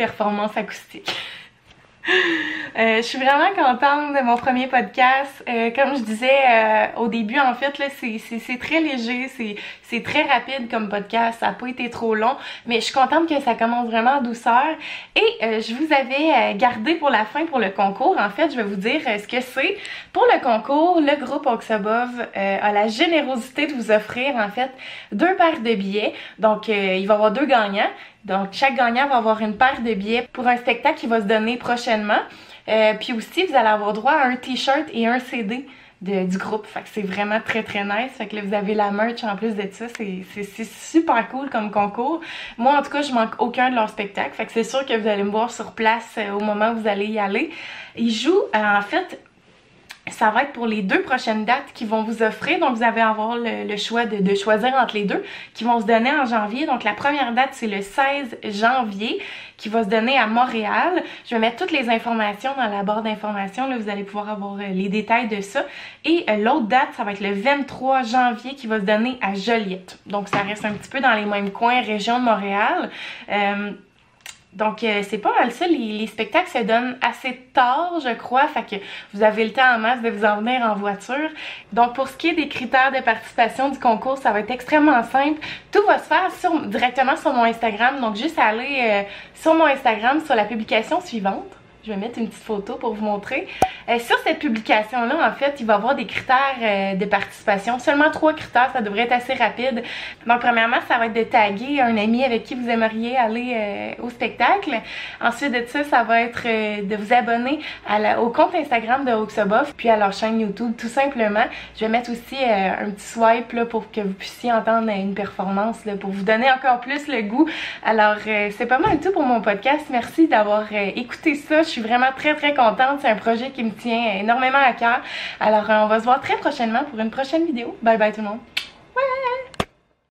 performance! Euh, je suis vraiment contente de mon premier podcast. Euh, comme je disais euh, au début, en fait, c'est, très léger, c'est, très rapide comme podcast. Ça n'a pas été trop long, mais je suis contente que ça commence vraiment en douceur. Et euh, je vous avais euh, gardé pour la fin pour le concours. En fait, je vais vous dire euh, ce que c'est. Pour le concours, le groupe Oxabov euh, a la générosité de vous offrir, en fait, deux paires de billets. Donc, il va y avoir deux gagnants. Donc, chaque gagnant va avoir une paire de billets pour un spectacle qui va se donner prochainement. Euh, puis aussi, vous allez avoir droit à un t-shirt et un CD du groupe. Fait que c'est vraiment très très nice. Fait que là, vous avez la merch en plus de ça. C'est super cool comme concours. Moi, en tout cas, je manque aucun de leurs spectacles. Fait que c'est sûr que vous allez me voir sur place euh, au moment où vous allez y aller. Ils jouent, euh, en fait, ça va être pour les deux prochaines dates qu'ils vont vous offrir. Donc, vous allez avoir le, le choix de, de choisir entre les deux qui vont se donner en janvier. Donc, la première date, c'est le 16 janvier qui va se donner à Montréal. Je vais mettre toutes les informations dans la barre d'informations. Là, vous allez pouvoir avoir euh, les détails de ça. Et euh, l'autre date, ça va être le 23 janvier qui va se donner à Joliette. Donc, ça reste un petit peu dans les mêmes coins, région de Montréal. Euh, donc, euh, c'est pas mal ça. Les, les spectacles se donnent assez tard, je crois. Fait que vous avez le temps en masse de vous en venir en voiture. Donc, pour ce qui est des critères de participation du concours, ça va être extrêmement simple. Tout va se faire directement sur mon Instagram. Donc, juste aller euh, sur mon Instagram, sur la publication suivante. Je vais mettre une petite photo pour vous montrer. Euh, sur cette publication-là, en fait, il va y avoir des critères euh, de participation. Seulement trois critères, ça devrait être assez rapide. Donc, premièrement, ça va être de taguer un ami avec qui vous aimeriez aller euh, au spectacle. Ensuite de ça, ça va être euh, de vous abonner à la- au compte Instagram de Oxoboff, puis à leur chaîne YouTube, tout simplement. Je vais mettre aussi euh, un petit swipe là, pour que vous puissiez entendre une performance, là, pour vous donner encore plus le goût. Alors, euh, c'est pas mal tout pour mon podcast. Merci d'avoir écouté ça. Je suis vraiment très, très contente. C'est un projet qui me tient énormément à cœur. Alors, euh, on va se voir très prochainement pour une prochaine vidéo. Bye bye tout le monde. Ouais!